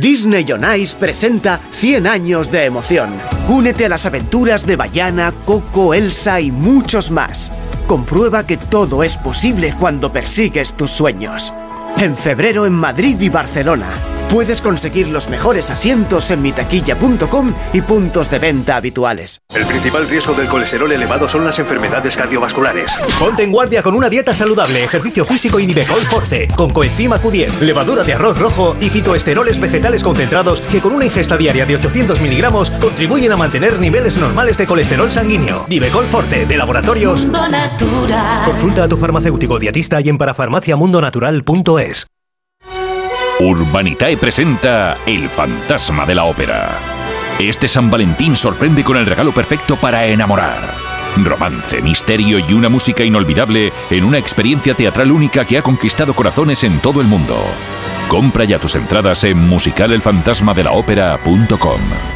Disney on presenta 100 años de emoción. Únete a las aventuras de Bayana, Coco, Elsa y muchos más. Comprueba que todo es posible cuando persigues tus sueños. En febrero en Madrid y Barcelona. Puedes conseguir los mejores asientos en mitaquilla.com y puntos de venta habituales. El principal riesgo del colesterol elevado son las enfermedades cardiovasculares. Ponte en guardia con una dieta saludable, ejercicio físico y Nivecol Forte, con coenzima Q10, levadura de arroz rojo y fitoesteroles vegetales concentrados que con una ingesta diaria de 800 miligramos contribuyen a mantener niveles normales de colesterol sanguíneo. Nivecol Forte, de laboratorios. Mundo Natural. Consulta a tu farmacéutico dietista y en parafarmaciamundonatural.es. Urbanitae presenta El fantasma de la ópera. Este San Valentín sorprende con el regalo perfecto para enamorar. Romance, misterio y una música inolvidable en una experiencia teatral única que ha conquistado corazones en todo el mundo. Compra ya tus entradas en musicalelfantasmadelaopera.com.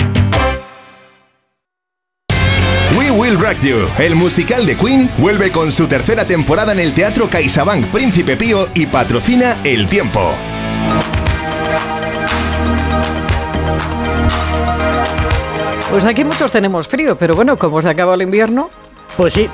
Will Rock You, el musical de Queen, vuelve con su tercera temporada en el Teatro CaixaBank Príncipe Pío y patrocina El Tiempo. Pues aquí muchos tenemos frío, pero bueno, como se acaba el invierno. Pues sí.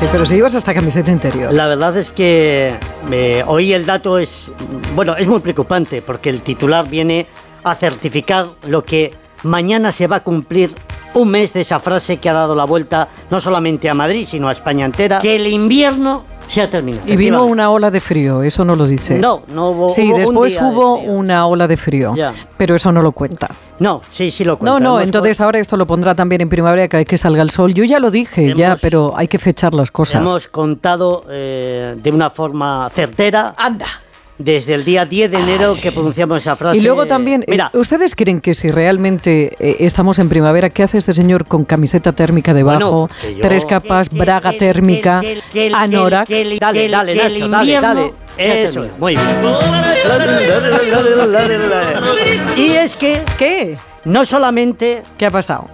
Sí, pero si llevas hasta camiseta interior. La verdad es que eh, hoy el dato es, bueno, es muy preocupante porque el titular viene a certificar lo que mañana se va a cumplir un mes de esa frase que ha dado la vuelta no solamente a Madrid, sino a España entera, que el invierno se ha terminado. Y vino una ola de frío, eso no lo dice. No, no hubo. Sí, hubo después hubo una ola de frío, Ya. pero eso no lo cuenta. No, sí, sí lo cuenta. No, no, entonces ahora esto lo pondrá también en primavera, que hay que salga el sol. Yo ya lo dije, ya, pero hay que fechar las cosas. Hemos contado eh, de una forma certera. Anda. Desde el día 10 de enero que pronunciamos esa frase. Y luego también, eh, Mira, ¿ustedes creen que si realmente eh, estamos en primavera, qué hace este señor con camiseta térmica debajo, Bueno, que yo- tres capas, braga térmica, que anorak? dale, dale, que el Nacho, dale, dale. ha Eso, muy bien. Y es que. ¿Qué? No solamente. ¿Qué ha pasado?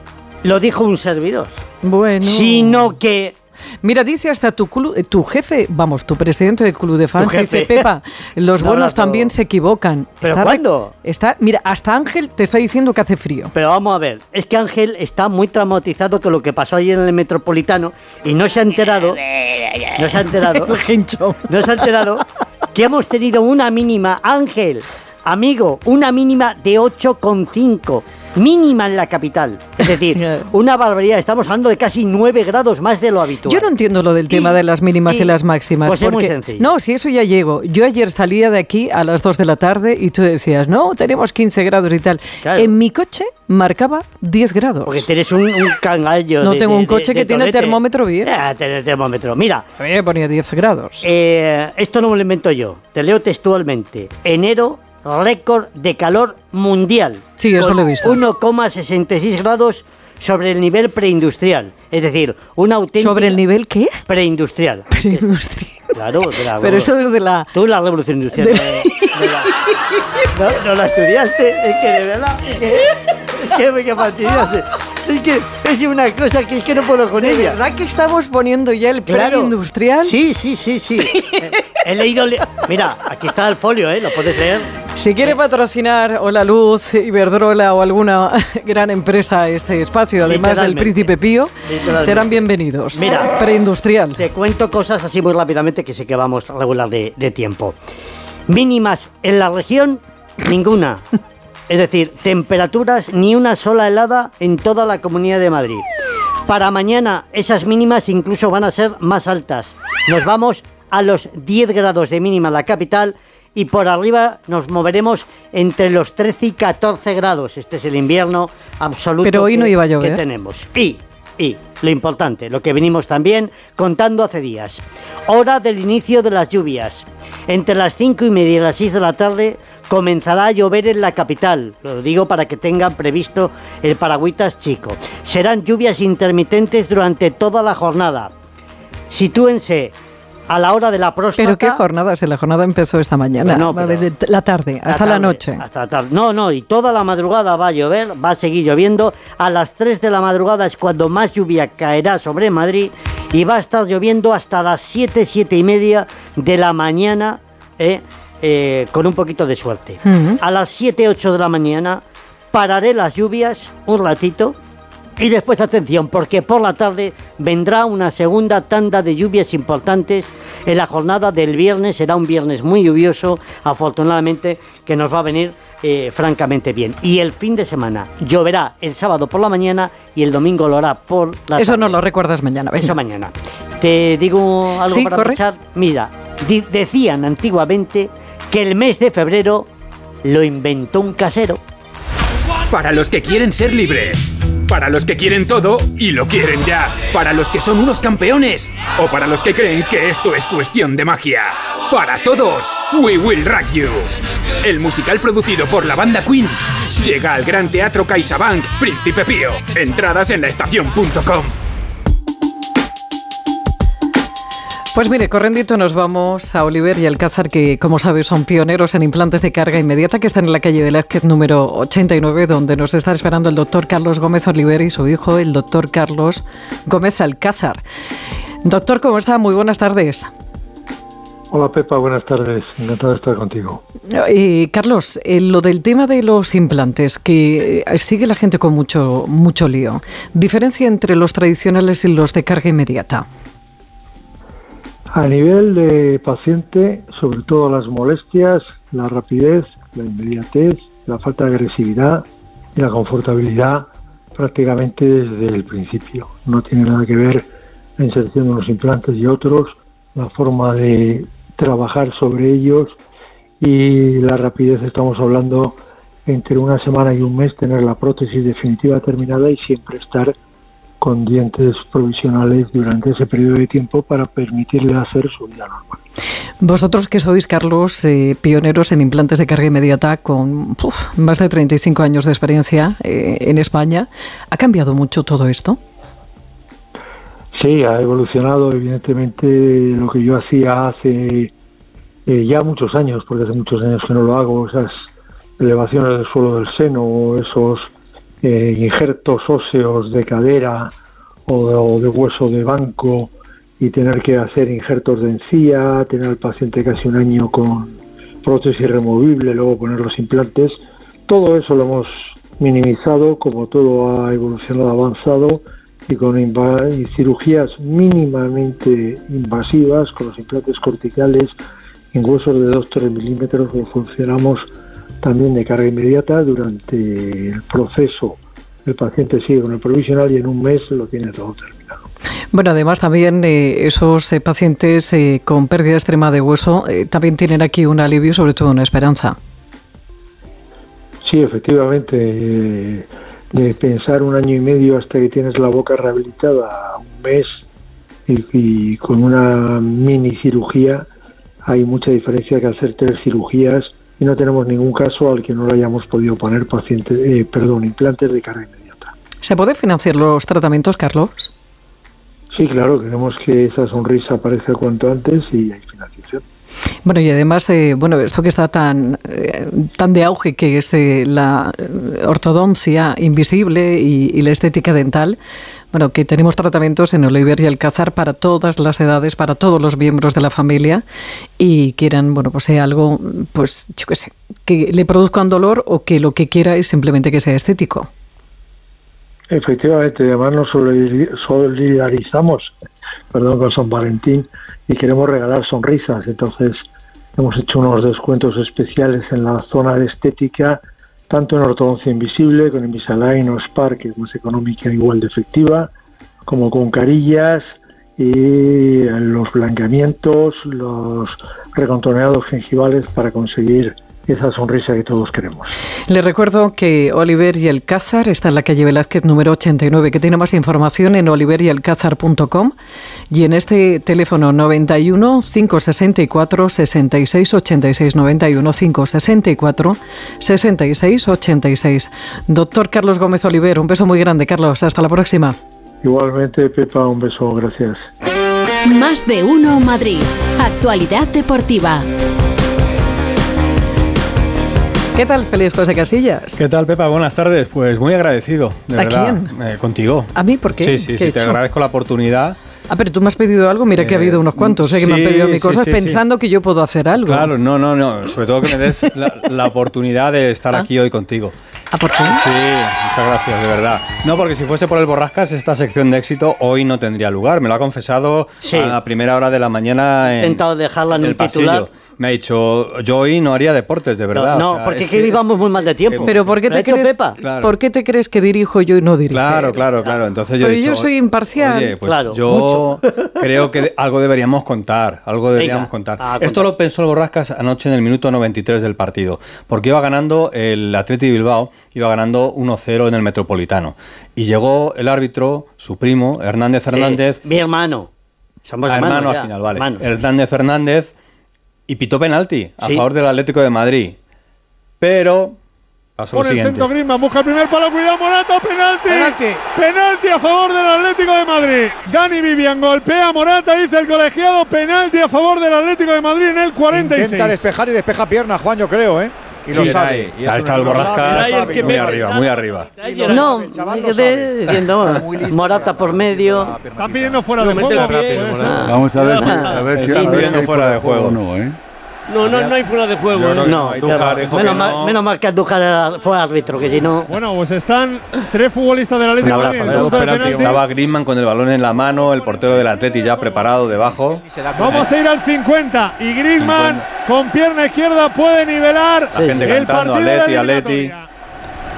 Lo dijo un servidor. Bueno. Sino que. Mira, dice hasta tu, club- eh, tu jefe, vamos, tu presidente del club de fans, dice Pepa, los No buenos todo. también se equivocan. ¿Pero Está cuándo? Está, mira, hasta Ángel te está diciendo que hace frío. Pero vamos a ver, es que Ángel está muy traumatizado con lo que pasó ayer en el Metropolitano y no se ha enterado. No se ha enterado. No se ha enterado que hemos tenido una mínima, Ángel, amigo, una mínima de 8,5. Mínima en la capital. Es decir, una barbaridad. Estamos hablando de casi 9 grados más de lo habitual. Yo no entiendo lo del tema de las mínimas y, y- las máximas. pues es muy sencillo. No, si eso ya llego. Yo ayer salía de aquí a las 2 de la tarde y tú decías, no, tenemos 15 grados y tal. En mi coche marcaba 10 grados. Porque tienes un, un cangallo. No de- tengo un coche de- que tiene torrete. termómetro bien. Ah, tiene termómetro. Mira. A mí me ponía 10 grados. Eh, esto no me lo invento yo. Te leo textualmente. Enero récord de calor mundial. Sí, eso lo he visto. 1,66 grados sobre el nivel preindustrial. Es decir, una auténtica... ¿Sobre el nivel qué? Preindustrial. Preindustrial. Claro, de la Pero eso es de la... Tú la revolución industrial. De- no, de la- no, no la estudiaste, es que de verdad, es que, es que, que fastidiaste. Es que es una cosa que es que no puedo con ¿De ella. verdad que estamos poniendo ya el Claro. preindustrial? Sí, sí, sí, sí. Eh, He leído. le- Mira, aquí está el folio, ¿eh? Lo puedes leer. Si quiere patrocinar o la Luz, Iberdrola o alguna gran empresa este espacio, además del Literalmente. Príncipe Pío, Literalmente. serán bienvenidos. Mira. preindustrial. Te cuento cosas así muy rápidamente que sé que vamos regular de, de tiempo. Mínimas en la región, ninguna. Es decir, temperaturas ni una sola helada en toda la comunidad de Madrid. Para mañana esas mínimas incluso van a ser más altas. Nos vamos a los 10 grados de mínima en la capital y por arriba nos moveremos entre los 13 y 14 grados. Este es el invierno absoluto Pero hoy que- no iba a llover. que tenemos. Y, y, lo importante, lo que venimos también contando hace días. Hora del inicio de las lluvias. Entre las 5 y media y las 6 de la tarde comenzará a llover en la capital. Lo digo para que tengan previsto el paragüitas chico. Serán lluvias intermitentes durante toda la jornada. Sitúense a la hora de la próstata. Pero qué jornada, si la jornada empezó esta mañana, Bueno, Va a haber la tarde, hasta la tarde, noche. Hasta la tarde. No, no, y toda la madrugada va a llover, va a seguir lloviendo. A las 3 de la madrugada es cuando más lluvia caerá sobre Madrid y va a estar lloviendo hasta las 7, 7 y media de la mañana, eh, eh, con un poquito de suerte. Ujú. A las 7, 8 de la mañana pararé las lluvias un ratito. Y después atención, porque por la tarde vendrá una segunda tanda de lluvias importantes. En la jornada del viernes será un viernes muy lluvioso, afortunadamente, que nos va a venir eh, francamente bien. Y el fin de semana lloverá el sábado por la mañana y el domingo lo hará por la Eso tarde. no lo recuerdas mañana. venga. Eso mañana. Te digo algo Sí, para corre. Mira, decían antiguamente que el mes de febrero lo inventó un casero. Para los que quieren ser libres. Para los que quieren todo y lo quieren ya. Para los que son unos campeones. O para los que creen que esto es cuestión de magia. Para todos, We Will Rock You. El musical producido por la banda Queen llega al Gran Teatro CaixaBank Príncipe Pío. Entradas en laestacion.com. Pues mire, correndito nos vamos a Oliver y Alcázar, que como sabes son pioneros en implantes de carga inmediata, que están en la calle Velázquez número 89, donde nos está esperando el doctor Carlos Gómez Oliver y su hijo, el doctor Carlos Gómez Alcázar. Doctor, ¿cómo está? Muy buenas tardes. Hola Pepa, buenas tardes. Encantado de estar contigo. Eh, Carlos, eh, lo del tema de los implantes, que eh, sigue la gente con mucho, mucho lío. Diferencia entre los tradicionales y los de carga inmediata. A nivel de paciente, sobre todo las molestias, la rapidez, la inmediatez, la falta de agresividad y la confortabilidad prácticamente desde el principio. No tiene nada que ver la inserción de unos implantes y otros, la forma de trabajar sobre ellos y la rapidez, estamos hablando entre una semana y un mes tener la prótesis definitiva terminada y siempre estar con dientes provisionales durante ese periodo de tiempo para permitirle hacer su vida normal. Vosotros que sois, Carlos, eh, pioneros en implantes de carga inmediata con uf, más de 35 años de experiencia eh, en España, ¿ha cambiado mucho todo esto? Sí, ha evolucionado evidentemente lo que yo hacía hace eh, ya muchos años, porque hace muchos años que no lo hago, esas elevaciones del suelo del seno, esos injertos óseos de cadera o de, hueso de banco y tener que hacer injertos de encía, tener al paciente casi un año con prótesis removible, luego poner los implantes, todo eso lo hemos minimizado, como todo ha evolucionado, avanzado y con cirugías mínimamente invasivas, con los implantes corticales en huesos de 2-3 milímetros, funcionamos también de carga inmediata durante el proceso. El paciente sigue con el provisional y en un mes lo tiene todo terminado. Bueno, además también eh, esos eh, pacientes eh, con pérdida extrema de hueso eh, también tienen aquí un alivio, sobre todo una esperanza. Sí, efectivamente, eh, de pensar un año y medio hasta que tienes la boca rehabilitada, un mes y, y con una mini cirugía, hay mucha diferencia que hacer tres cirugías y no tenemos ningún caso al que no le hayamos podido poner pacientes, eh, perdón, implantes de carga inmediata. ¿Se puede financiar los tratamientos, Carlos? Sí, claro, queremos que esa sonrisa aparezca cuanto antes y hay financiación. Bueno, y además, eh, bueno, esto que está tan, eh, tan de auge, que es de la eh, ortodoncia invisible y, y la estética dental, bueno, que tenemos tratamientos en Oliver y Alcázar para todas las edades, para todos los miembros de la familia y quieran, bueno, pues sea algo, pues, yo qué sé, que le produzcan dolor o que lo que quiera es simplemente que sea estético. Efectivamente, además nos solidari- solidarizamos perdón, con San Valentín y queremos regalar sonrisas. Entonces, hemos hecho unos descuentos especiales en la zona de estética, tanto en ortodoncia invisible, con Invisalign o Spark, que es más económica igual de efectiva, como con carillas y los blanqueamientos, los recontorneados gengivales para conseguir esa sonrisa que todos queremos. Le recuerdo que Oliver y el Cázar está en la calle Velázquez número 89, que tiene más información en oliveryalcázar.com y en este teléfono 91 564 66 86 91 564 66 86. Doctor Carlos Gómez Oliver, un beso muy grande, Carlos. Hasta la próxima. Igualmente, Pepa, un beso, gracias. Más de uno Madrid. Actualidad deportiva. ¿Qué tal, Feliz José Casillas? ¿Qué tal, Pepa? Buenas tardes. Pues muy agradecido, de ¿A verdad. quién? eh, contigo. ¿A mí? ¿Por qué? Sí, sí, ¿Qué he sí. Te hecho? agradezco la oportunidad. Ah, pero tú me has pedido algo. Mira que ha Eh, habido unos cuantos, eh, que me han pedido mis sí, cosas sí, sí. pensando que yo puedo hacer algo. Claro, no, no, no. Sobre todo que me des la, la oportunidad de estar aquí hoy contigo. ¿Ah, por qué? Sí, muchas gracias, de verdad. No, porque si fuese por el Borrascas, esta sección de éxito hoy no tendría lugar. Me lo ha confesado Sí. a la primera hora de la mañana He en, intentado dejarla en el un titular. pasillo. Me ha dicho, yo hoy no haría deportes, de verdad. No, O sea, porque es que vivamos muy mal de tiempo. Pero ¿por qué ¿Lo ha te crees? Pepa? Claro. ¿Por qué te crees que dirijo yo y no dirijo? Claro, claro, claro. Entonces yo, he Pero yo soy imparcial. Oye, pues Claro, yo creo que algo deberíamos contar, algo deberíamos Venga, contar. a Esto lo pensó el Borrascas anoche en el minuto 93 del partido, porque iba ganando el Atleti Bilbao, iba ganando 1-0 en el Metropolitano. Y llegó el árbitro, su primo, Hernández Hernández, Eh, mi hermano. Somos Ah, hermanos. hermano al final, vale. hermanos. Hernández Hernández y pitó penalti a Sí. favor del Atlético de Madrid. Pero pasó Por lo el siguiente. centro Griezmann, busca el primer palo, cuidado Morata, penalti. Penalti. Penalti a favor del Atlético de Madrid. Dani Vivian golpea a Morata, dice el colegiado, penalti a favor del Atlético de Madrid en el 46. Intenta despejar y despeja pierna, Juan, yo creo, ¿eh? Y lo sabe. ahí, está el Borrascas muy arriba, muy arriba. No, diciendo, Morata por medio. Están pidiendo fuera de juego. Vamos a ver, si, Ah, a ver si, Están pidiendo hay fuera de juego. no, ¿eh? No, no, no hay fuera de juego. ¿eh? No, no, va. dijo menos, que mal, no. menos mal que Andújar fue árbitro, que si no. Bueno, pues están tres futbolistas del Atlético de Un abrazo, de Penalti. Estaba Griezmann con el balón en la mano, el portero del Atleti ya preparado debajo. Vamos a ir al 50 y Griezmann con pierna izquierda puede nivelar La gente el cantando, partido de la Atleti, Atleti. eliminatoria.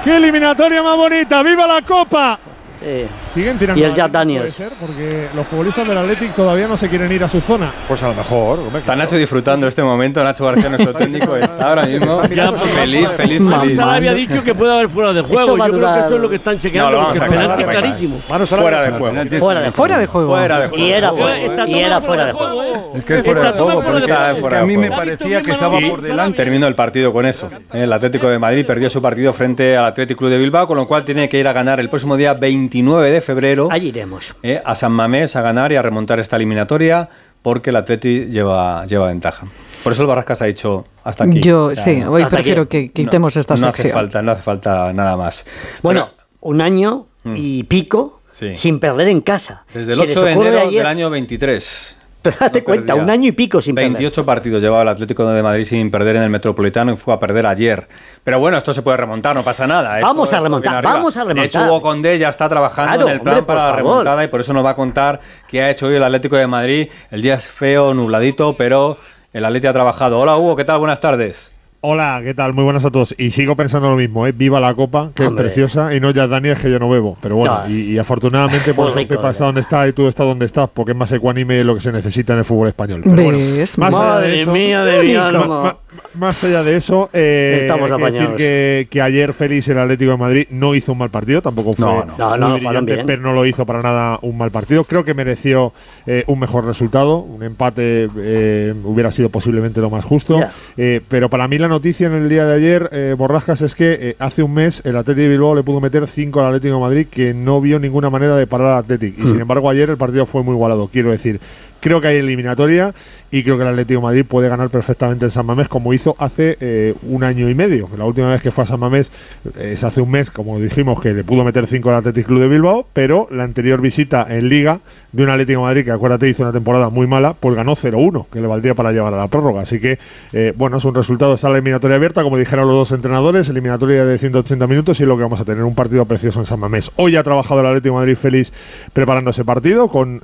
¡Qué eliminatoria más bonita! ¡Viva la Copa! Eh, Siguen tirando Y el Jack Daniels. puede ser, porque los futbolistas del Athletic todavía no se quieren ir a su zona. Pues a lo mejor. hombre, Está Nacho disfrutando este momento. Nacho García, nuestro técnico, está ahora mismo Está feliz, feliz, feliz. Había dicho que puede haber fuera de juego. Yo creo que eso es lo que están chequeando, porque el es clarísimo. Fuera de juego. fuera de juego. Fuera de juego. Fuera de juego. Y era fuera, todo y era fuera de juego. Es que es fuera de juego, fuera de porque a de mí me parecía que estaba por delante. terminó el partido con eso. El Atlético de Madrid perdió su partido frente al Atlético Club de Bilbao, con lo cual tiene que ir a ganar el próximo día 29 de febrero Allí iremos. eh, a San Mamés a ganar y a remontar esta eliminatoria porque el Atleti lleva, lleva ventaja. Por eso el Barrascas ha dicho hasta aquí. Yo, O sea, sí, no- hoy prefiero aquí. que quitemos no, esta no hace sección. falta, no hace falta nada más. Bueno, un año y pico Sí. sin perder en casa. Desde el Si les 8 de enero ayer- del año 23. Date no cuenta, un año y pico sin perder. 28 partidos llevaba el Atlético de Madrid sin perder en el Metropolitano y fue a perder ayer. Pero bueno, esto se puede remontar, no pasa nada. Esto- Vamos a remontar, vamos a De hecho, remontar. Hugo Condé ya está trabajando Claro, en el plan hombre, para la favor. remontada y por eso nos va a contar qué ha hecho hoy el Atlético de Madrid. El día es feo, nubladito, pero el Atlético ha trabajado. Hola Hugo, ¿qué tal? Buenas tardes. Hola, ¿qué tal? Muy buenas a todos. Y sigo pensando lo mismo, ¿eh? Viva la Copa, que Hombre. es preciosa, y no ya Daniel, que yo no bebo. Pero bueno, No. y, y afortunadamente, por eso rico, Pepa eh. está donde está y tú estás donde estás, porque es más ecuánime lo que se necesita en el fútbol español. Pero bueno, más allá de Madre eso, mía de mi ma- alma. ma- más allá de eso, eh, Estamos hay que decir que, que ayer Félix, el Atlético de Madrid, no hizo un mal partido, tampoco fue No, no. No, muy no, brillante, pero no lo hizo para nada un mal partido. Creo que mereció eh, un mejor resultado, un empate eh, hubiera sido posiblemente lo más justo, Ya. eh, pero para mí la noticia en el día de ayer, eh, Borrascas, es que eh, hace un mes el Atlético de Bilbao le pudo meter 5 al Atlético de Madrid que no vio ninguna manera de parar al Atlético. Y sin embargo ayer el partido fue muy igualado, quiero decir. Creo que hay eliminatoria y creo que el Atlético Madrid puede ganar perfectamente en San Mamés como hizo hace eh, un año y medio. La última vez que fue a San Mamés eh, es hace un mes, como dijimos, que le pudo meter 5 al Atlético Club de Bilbao, pero la anterior visita en Liga de un Atlético Madrid que acuérdate hizo una temporada muy mala, pues ganó 0-1, que le valdría para llevar a la prórroga. Así que, eh, bueno, es un resultado, está la eliminatoria abierta, como dijeron los dos entrenadores, eliminatoria de 180 minutos y es lo que vamos a tener, un partido precioso en San Mamés. Hoy ha trabajado el Atlético Madrid feliz preparando ese partido con,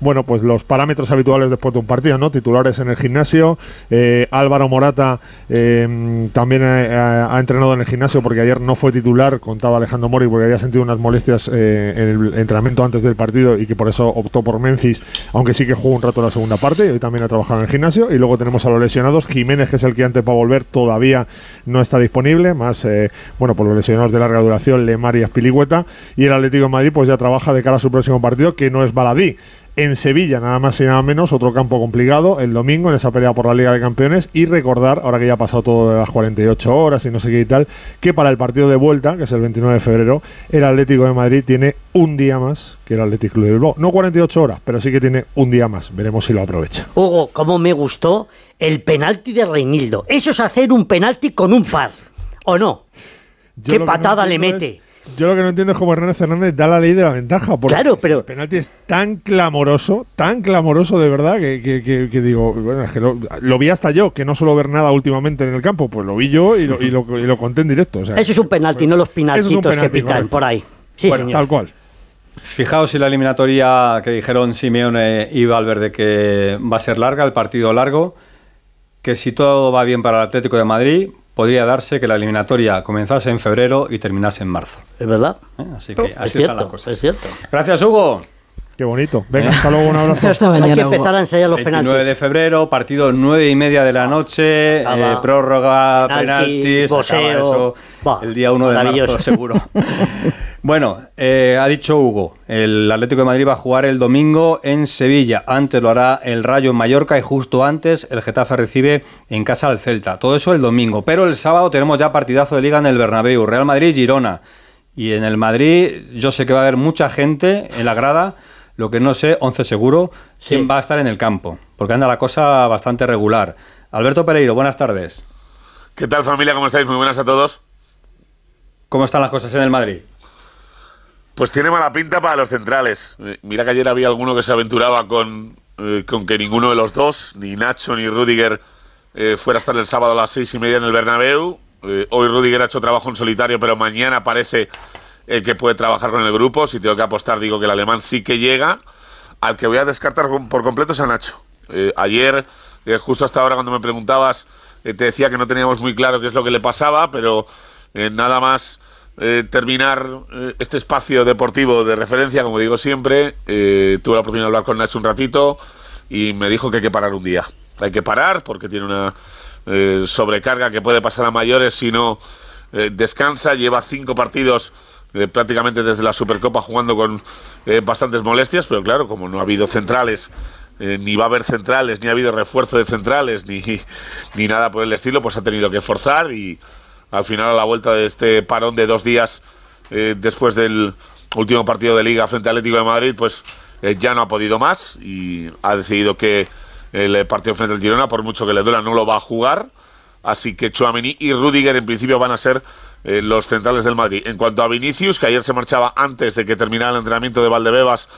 bueno, pues los parámetros habituales después de un partido, ¿no? Titulares en el gimnasio. Eh, Álvaro Morata eh, también ha, entrenado en el gimnasio porque ayer no fue titular, contaba Alejandro Mori, porque había sentido unas molestias eh, en el entrenamiento antes del partido y que por eso optó por Memphis, aunque sí que jugó un rato la segunda parte. Hoy también ha trabajado en el gimnasio. Y luego tenemos a los lesionados. Jiménez, que es el que antes para volver, todavía no está disponible. Más, bueno, por los lesionados de larga duración, Lemar y Aspilicueta. Y el Atlético de Madrid, pues ya trabaja de cara a su próximo partido, que no es baladí en Sevilla, nada más y nada menos, otro campo complicado, el domingo en esa pelea por la Liga de Campeones y recordar, ahora que ya ha pasado todo de las 48 horas y no sé qué y tal, que para el partido de vuelta, que es el 29 de febrero, el Atlético de Madrid tiene un día más que el Atlético de Bilbao. No 48 horas, pero sí que tiene un día más. Veremos si lo aprovecha. Hugo, cómo me gustó el penalti de Reinildo. Eso es hacer un penalti con un par, ¿o no? ¿Qué patada le mete? Yo lo que no entiendo es cómo Hernández Fernández da la ley de la ventaja. Porque claro, pero. El penalti es tan clamoroso, tan clamoroso de verdad, que, digo, bueno, es que lo, vi hasta yo, que no suelo ver nada últimamente en el campo. Pues lo vi yo y lo, y lo, conté en directo. eso es un penalti, no los pinaltitos que pitan por ahí. Sí, bueno, tal cual. Fijaos si la eliminatoria que dijeron Simeone y Valverde que va a ser larga, el partido largo, que si todo va bien para el Atlético de Madrid, podría darse que la eliminatoria comenzase en febrero y terminase en marzo. ¿Es verdad? ¿Eh? Así que así están las cosas. Es cierto. Gracias, Hugo. Qué bonito. Venga, hasta luego, un abrazo. Hasta mañana, Hay que empezar a ensayar los 29 de febrero, partido nueve y media de la noche, eh, prórroga, penaltis, eso, el día 1 de marzo seguro. bueno, eh, ha dicho Hugo, el Atlético de Madrid va a jugar el domingo en Sevilla. Antes lo hará el Rayo en Mallorca y justo antes el Getafe recibe en casa al Celta. Todo eso el domingo. Pero el sábado tenemos ya partidazo de liga en el Bernabéu, Real Madrid-Girona. Y en el Madrid yo sé que va a haber mucha gente en la grada lo que no sé, 11 seguro, quién va a estar en el campo, porque anda la cosa bastante regular. Alberto Pereiro, buenas tardes. ¿Qué tal familia? ¿Cómo estáis? Muy buenas a todos. ¿Cómo están las cosas en el Madrid? Pues tiene mala pinta para los centrales. Eh, mira que ayer había alguno que se aventuraba con, eh, con que ninguno de los dos, ni Nacho ni Rudiger, eh, fuera a estar el sábado a las seis y media en el Bernabéu. hoy Rudiger ha hecho trabajo en solitario, pero mañana parece que puede trabajar con el grupo. Si tengo que apostar, digo que el alemán sí que llega. Al que voy a descartar por completo es a Nacho. Ayer, justo hasta ahora, cuando me preguntabas, te decía que no teníamos muy claro qué es lo que le pasaba, pero nada más terminar este espacio deportivo de referencia, como digo siempre, tuve la oportunidad de hablar con Nacho un ratito y me dijo que hay que parar un día. Hay que parar porque tiene una sobrecarga que puede pasar a mayores si no descansa. Lleva cinco partidos eh, prácticamente desde la Supercopa jugando con eh, bastantes molestias, pero claro, como no ha habido centrales, eh, ni va a haber centrales, ni ha habido refuerzo de centrales, ni, ni nada por el estilo, pues ha tenido que forzar y al final a la vuelta de este parón de dos días después del último partido de liga frente al Atlético de Madrid, pues ya no ha podido más y ha decidido que el partido frente al Girona, por mucho que le duela, no lo va a jugar. Así que Chouameni y Rudiger en principio van a ser eh, los centrales del Madrid. En cuanto a Vinicius, que ayer se marchaba antes de que terminara el entrenamiento de Valdebebas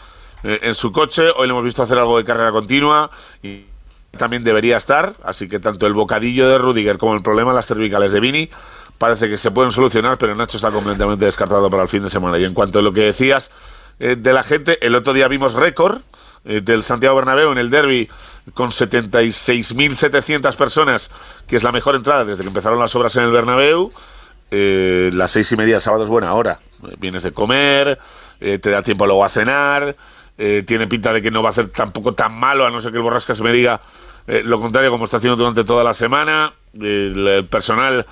eh, en su coche, hoy le hemos visto hacer algo de carrera continua y también debería estar, así que tanto el bocadillo de Rudiger como el problema de las cervicales de Vini parece que se pueden solucionar, pero Nacho está completamente descartado para el fin de semana. Y en cuanto a lo que decías eh, de la gente, el otro día vimos récord del Santiago Bernabéu en el derby con 76.700 personas, que es la mejor entrada desde que empezaron las obras en el Bernabéu. Eh, las seis y media del sábado es buena hora. Vienes de comer, eh, te da tiempo luego a cenar, eh, tiene pinta de que no va a ser tampoco tan malo, a no ser que el Borrascas me diga lo contrario como está haciendo durante toda la semana. el personal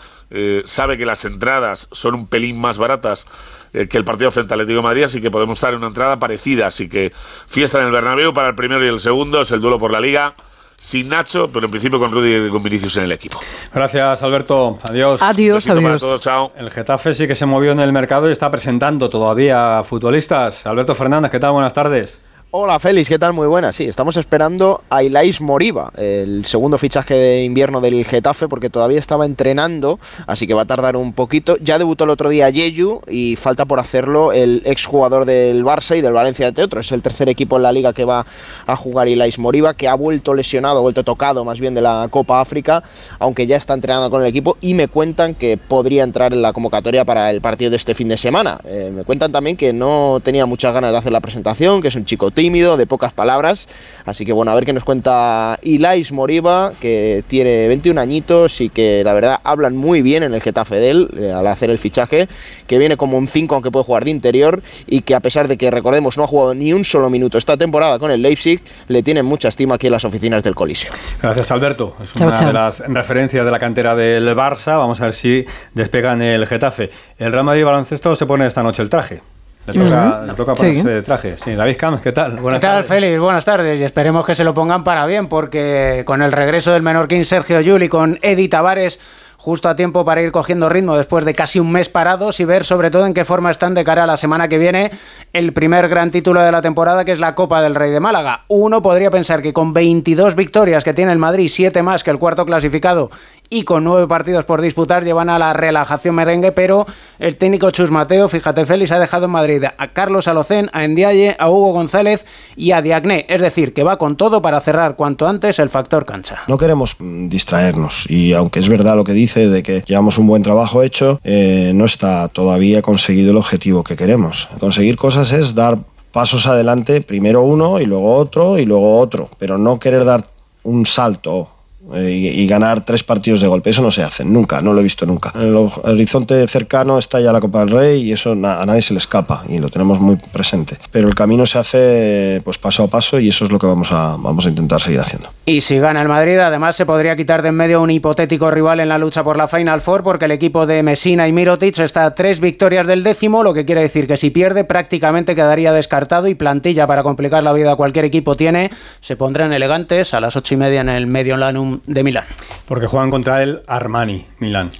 sabe que las entradas son un pelín más baratas que el partido frente al Atlético de Madrid, así que podemos estar en una entrada parecida. Así que fiesta en el Bernabéu para el primero y el segundo, es el duelo por la Liga. sin Nacho, pero en principio con Rudy y con Vinicius en el equipo. Gracias, Alberto. Adiós. Adiós, adiós. chao. El Getafe sí que se movió en el mercado y está presentando todavía futbolistas. Alberto Fernández, ¿qué tal? Buenas tardes. Hola Félix, ¿qué tal? Muy buenas. Sí, estamos esperando a Ilais Moriba, el segundo fichaje de invierno del Getafe, porque todavía estaba entrenando, así que va a tardar un poquito. Ya debutó el otro día Yeyu y falta por hacerlo el exjugador del Barça y del Valencia, entre otros. Es el tercer equipo en la liga que va a jugar Ilais Moriba, que ha vuelto lesionado, vuelto tocado más bien de la Copa África, aunque ya está entrenando con el equipo y me cuentan que podría entrar en la convocatoria para el partido de este fin de semana. Eh, me cuentan también que no tenía muchas ganas de hacer la presentación, que es un chico tímido, de pocas palabras. Así que bueno, a ver qué nos cuenta Ilais Moriba, que tiene 21 añitos y que la verdad hablan muy bien en el Getafe de él eh, al hacer el fichaje, que viene como un 5 aunque puede jugar de interior y que a pesar de que recordemos no ha jugado ni un solo minuto esta temporada con el Leipzig, le tienen mucha estima aquí en las oficinas del Coliseo. Gracias Alberto, es una de las referencias de la cantera del Barça, vamos a ver si despegan el Getafe. El Real Madrid baloncesto se pone esta noche el traje. Le toca, le toca ponerse traje. Sí, David Camps, ¿qué tal? Buenas ¿Qué tal, Félix? Buenas tardes. Y esperemos que se lo pongan para bien, porque con el regreso del menorquín Sergio Yuli, con Eddie Tavares justo a tiempo para ir cogiendo ritmo después de casi un mes parados y ver sobre todo en qué forma están de cara a la semana que viene el primer gran título de la temporada que es la Copa del Rey de Málaga. Uno podría pensar que con 22 victorias que tiene el Madrid, 7 más que el cuarto clasificado y con nueve partidos por disputar llevan a la relajación merengue, pero el técnico Chus Mateo, fíjate Félix, ha dejado en Madrid a Carlos Alocén, a Endiaye, a Hugo González y a Diagné, es decir, que va con todo para cerrar cuanto antes el factor cancha. No queremos mm, distraernos y aunque es verdad lo que dice de que llevamos un buen trabajo hecho, eh, no está todavía conseguido el objetivo que queremos. Conseguir cosas es dar pasos adelante, primero uno y luego otro y luego otro, pero no querer dar un salto eh, y, ganar tres partidos de golpe. Eso no se hace, nunca, no lo he visto nunca. El horizonte cercano está ya la Copa del Rey y eso a nadie se le escapa y lo tenemos muy presente. Pero el camino se hace pues paso a paso y eso es lo que vamos a, vamos a intentar seguir haciendo. Y si gana el Madrid, además se podría quitar de en medio un hipotético rival en la lucha por la Final Four porque el equipo de Messina y Mirotic está a tres victorias del décimo, lo que quiere decir que si pierde prácticamente quedaría descartado y plantilla para complicar la vida a cualquier equipo tiene. Se pondrán elegantes a las ocho y media en el Medio Lanum de Milán. Porque juegan contra el Armani, Milán.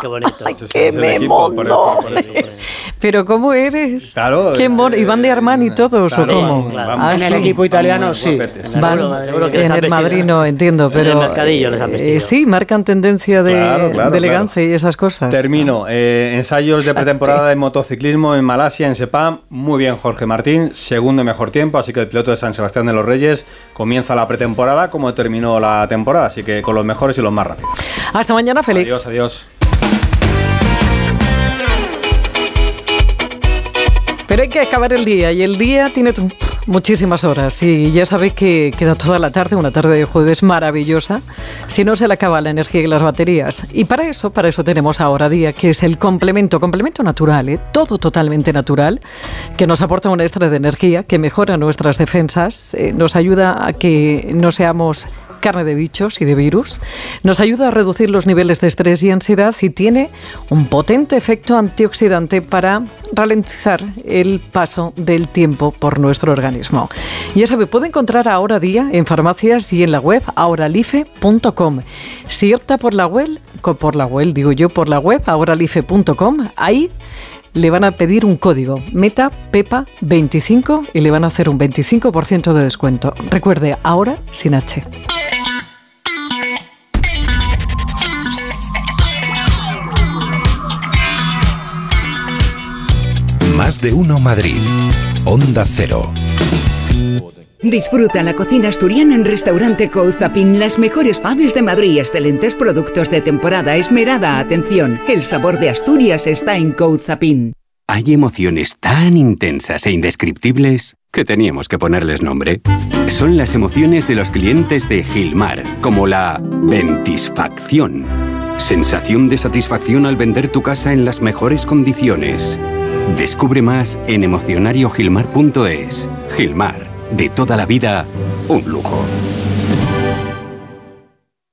Qué bonito. qué me Pero ¿cómo eres? Claro. ¿Qué ¿Y van de Armani todos o cómo? Ah, en el equipo italiano sí. en el Madrid no entiendo, pero... En el mercadillo les han eh, sí, marcan tendencia de, elegancia y esas cosas. Termino. Eh, ensayos de pretemporada de motociclismo en Malasia, en Sepam. Muy bien, Jorge Martín. Segundo mejor tiempo, así que el piloto de San Sebastián de los Reyes comienza la pretemporada como terminó la temporada, así que con los mejores y los más rápidos. Hasta mañana, Félix. Adiós, adiós. Pero hay que acabar el día y el día tiene muchísimas horas y ya sabéis que queda toda la tarde, una tarde de jueves maravillosa, si no se le acaba la energía y las baterías. Y para eso, para eso tenemos ahora día, que es el complemento, complemento natural, ¿eh? todo totalmente natural, que nos aporta una extra de energía, que mejora nuestras defensas, eh, nos ayuda a que no seamos carne de bichos y de virus, nos ayuda a reducir los niveles de estrés y ansiedad y tiene un potente efecto antioxidante para ralentizar el paso del tiempo por nuestro organismo. Ya sabe, puede encontrar ahora día en farmacias y en la web ahoralife.com. Si opta por la web, por la web, digo yo, por la web ahoralife.com, ahí le van a pedir un código Meta Pepa 25 y le van a hacer un 25% de descuento. Recuerde, ahora sin H. Más de uno Madrid. Onda Cero. Disfruta la cocina asturiana en Restaurante Couzapin, las mejores paves de Madrid, excelentes productos de temporada, esmerada atención. El sabor de Asturias está en Couzapin. Hay emociones tan intensas e indescriptibles que teníamos que ponerles nombre. Son las emociones de los clientes de Gilmar, como la ventisfacción. Sensación de satisfacción al vender tu casa en las mejores condiciones. Descubre más en emocionariogilmar.es. Gilmar, de toda la vida, un lujo.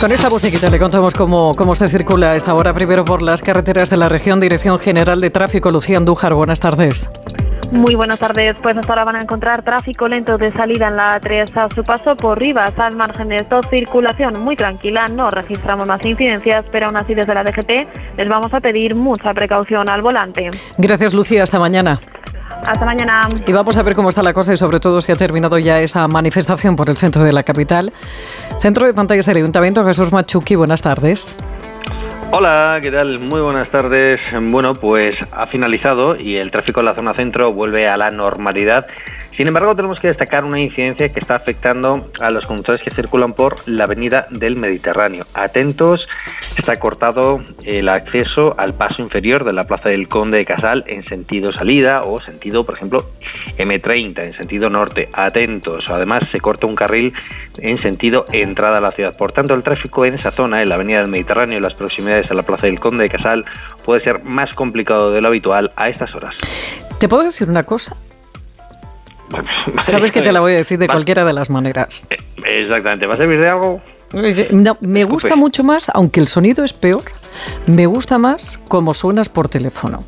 Con esta musiquita le contamos cómo, cómo se circula a esta hora, primero por las carreteras de la región, Dirección General de Tráfico, Lucía Andújar, buenas tardes. Muy buenas tardes. Pues hasta ahora van a encontrar tráfico lento de salida en la 3 a su paso por Rivas, al margen de esto, circulación muy tranquila. No registramos más incidencias, pero aún así desde la DGT les vamos a pedir mucha precaución al volante. Gracias, Lucía. Hasta mañana. Hasta mañana. Y vamos a ver cómo está la cosa y sobre todo si ha terminado ya esa manifestación por el centro de la capital. Centro de pantallas del Ayuntamiento, Jesús Machuqui, buenas tardes. Hola, ¿qué tal? Muy buenas tardes. Bueno, pues ha finalizado y el tráfico en la zona centro vuelve a la normalidad. Sin embargo, tenemos que destacar una incidencia que está afectando a los conductores que circulan por la avenida del Mediterráneo. Atentos, está cortado el acceso al paso inferior de la Plaza del Conde de Casal en sentido salida o sentido, por ejemplo, M30 en sentido norte. Atentos, además se corta un carril en sentido entrada a la ciudad. Por tanto, el tráfico en esa zona, en la avenida del Mediterráneo y las proximidades a la Plaza del Conde de Casal, puede ser más complicado de lo habitual a estas horas. ¿Te puedo decir una cosa? Sabes que te la voy a decir de cualquiera de las maneras. Exactamente, ¿va a servir de algo? No, me gusta mucho más, aunque el sonido es peor, me gusta más como suenas por teléfono.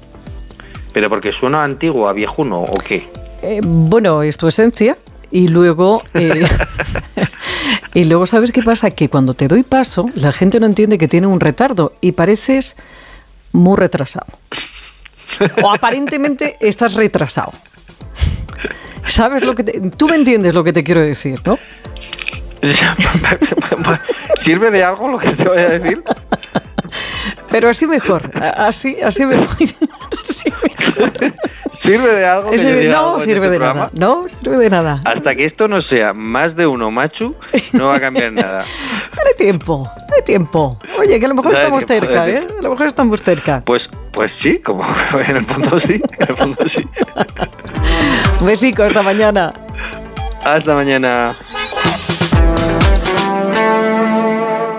¿Pero porque suena antiguo, a viejuno o qué? Eh, bueno, es tu esencia. Y luego, eh, y luego, ¿sabes qué pasa? Que cuando te doy paso, la gente no entiende que tiene un retardo y pareces muy retrasado. O aparentemente estás retrasado. ¿Sabes lo que te- Tú me entiendes lo que te quiero decir, ¿no? ¿Sirve de algo lo que te voy a decir? Pero así mejor. Así, así mejor. Así mejor. ¿Sirve de algo? que no sirve este de programa? nada. No sirve de nada. Hasta que esto no sea más de uno machu, no va a cambiar nada. Dale tiempo, dale tiempo. Oye, que a lo mejor Dale estamos tiempo, cerca, ¿eh? A lo mejor estamos cerca. Pues, pues sí, como en el fondo sí, en el fondo sí. Un besico, hasta mañana. Hasta mañana.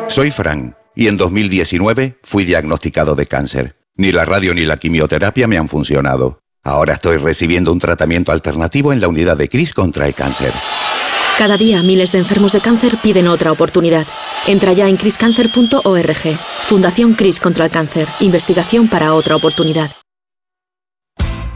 Soy Fran y en 2019 fui diagnosticado de cáncer. Ni la radio ni la quimioterapia me han funcionado. Ahora estoy recibiendo un tratamiento alternativo en la unidad de CRIS contra el cáncer. Cada día miles de enfermos de cáncer piden otra oportunidad. Entra ya en criscancer.org. Fundación Cris contra el cáncer. Investigación para otra oportunidad.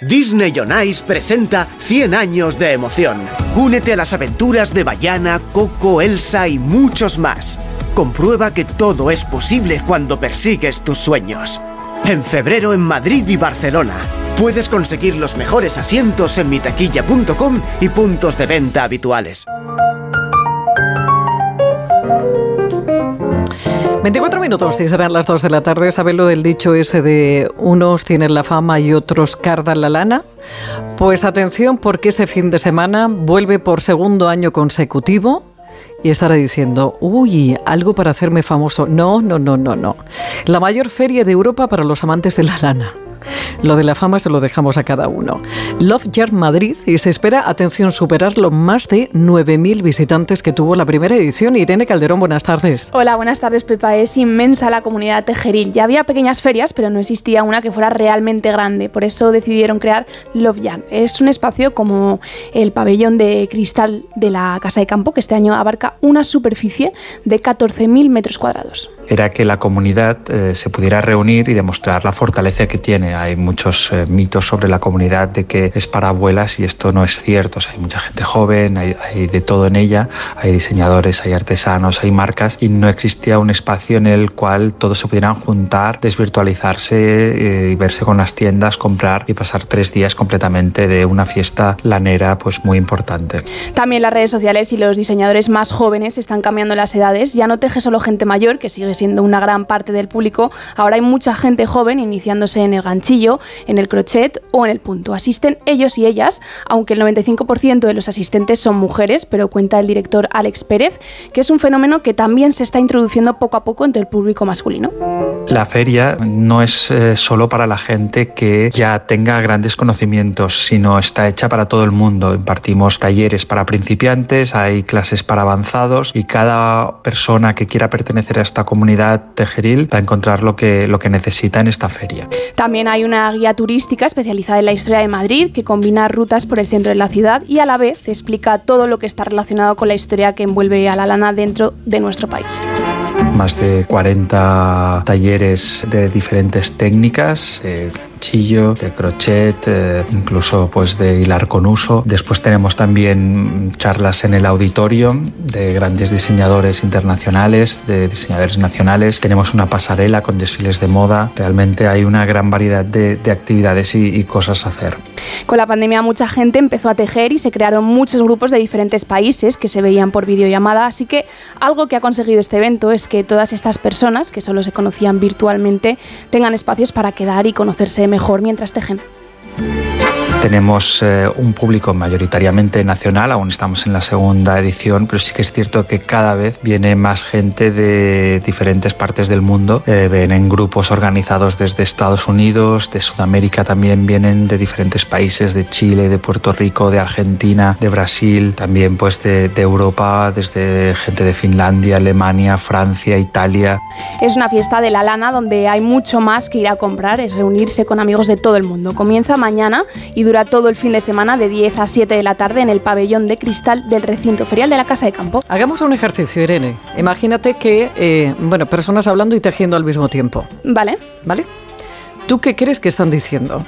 Disney on Ice presenta 100 años de emoción. Únete a las aventuras de Bayana, Coco, Elsa y muchos más. Comprueba que todo es posible cuando persigues tus sueños. En febrero en Madrid y Barcelona. Puedes conseguir los mejores asientos en mitaquilla.com y puntos de venta habituales. 24 minutos y serán las 2 de la tarde. ¿Sabes lo del dicho ese de unos tienen la fama y otros cardan la lana? Pues atención porque este fin de semana vuelve por segundo año consecutivo y estará diciendo, uy, algo para hacerme famoso. No, no, no, no, no. La mayor feria de Europa para los amantes de la lana. Lo de la fama se lo dejamos a cada uno. Love Jar Madrid y se espera, atención, superar los más de 9.000 visitantes que tuvo la primera edición. Irene Calderón, buenas tardes. Hola, buenas tardes, Pepa. Es inmensa la comunidad tejeril. Ya había pequeñas ferias, pero no existía una que fuera realmente grande. Por eso decidieron crear Love Jar. Es un espacio como el pabellón de cristal de la Casa de Campo, que este año abarca una superficie de 14.000 metros cuadrados era que la comunidad eh, se pudiera reunir y demostrar la fortaleza que tiene. Hay muchos eh, mitos sobre la comunidad de que es para abuelas y esto no es cierto. hay mucha gente joven, hay, de todo en ella, hay diseñadores, hay artesanos, hay marcas y no existía un espacio en el cual todos se pudieran juntar, desvirtualizarse eh, y verse con las tiendas, comprar y pasar tres días completamente de una fiesta lanera pues muy importante. También las redes sociales y los diseñadores más jóvenes están cambiando las edades. Ya no teje solo gente mayor que sigue siendo una gran parte del público, ahora hay mucha gente joven iniciándose en el ganchillo, en el crochet o en el punto. Asisten ellos y ellas, aunque el 95% de los asistentes son mujeres, pero cuenta el director Alex Pérez, que es un fenómeno que también se está introduciendo poco a poco entre el público masculino. La feria no es eh, solo para la gente que ya tenga grandes conocimientos, sino está hecha para todo el mundo. Impartimos talleres para principiantes, hay clases para avanzados y cada persona que quiera pertenecer a esta comunidad comunidad tejeril para encontrar lo que, lo que necesita en esta feria. También hay una guía turística especializada en la historia de Madrid que combina rutas por el centro de la ciudad y a la vez explica todo lo que está relacionado con la historia que envuelve a la lana dentro de nuestro país más de 40 talleres de diferentes técnicas, chillo, de crochet, eh, incluso pues de hilar con uso. Después tenemos también charlas en el auditorio de grandes diseñadores internacionales, de diseñadores nacionales. Tenemos una pasarela con desfiles de moda. Realmente hay una gran variedad de, actividades y, y, cosas a hacer. Con la pandemia mucha gente empezó a tejer y se crearon muchos grupos de diferentes países que se veían por videollamada. Así que algo que ha conseguido este evento es que todas estas personas que solo se conocían virtualmente tengan espacios para quedar y conocerse mejor mientras tejen. Tenemos eh, un público mayoritariamente nacional, aún estamos en la segunda edición, pero sí que es cierto que cada vez viene más gente de diferentes partes del mundo. Eh, vienen grupos organizados desde Estados Unidos, de Sudamérica también vienen de diferentes países, de Chile, de Puerto Rico, de Argentina, de Brasil, también pues de, de Europa, desde gente de Finlandia, Alemania, Francia, Italia. Es una fiesta de la lana donde hay mucho más que ir a comprar, es reunirse con amigos de todo el mundo. Comienza mañana y dura todo el fin de semana de 10 a 7 de la tarde en el pabellón de cristal del recinto ferial de la Casa de Campo. Hagamos un ejercicio, Irene. Imagínate que, eh, bueno, personas hablando y tejiendo al mismo tiempo. Vale. ¿Vale? ¿Tú qué crees que están diciendo?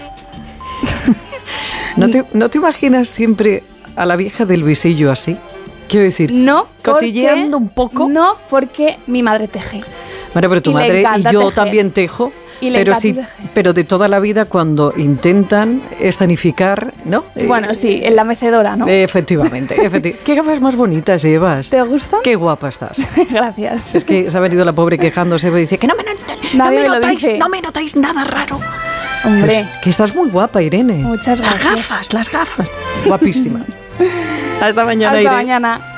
¿No, te, ¿No te imaginas siempre a la vieja del visillo así? Quiero decir, no, cotilleando un poco. No, porque mi madre teje. Bueno, pero tu madre y yo también tejo pero sí, pero de toda la vida cuando intentan escenificar, ¿no? Bueno, sí, en la mecedora, ¿no? Efectivamente, ¿Qué gafas más bonitas llevas? ¿Te gusta? Qué guapa estás. Gracias. Es que se ha venido la pobre quejándose y dice que no me, no, me notáis, no me notáis nada raro. Hombre. que estás muy guapa, Irene. Muchas gracias. Las gafas, las gafas. Guapísima. Hasta mañana, Hasta mañana.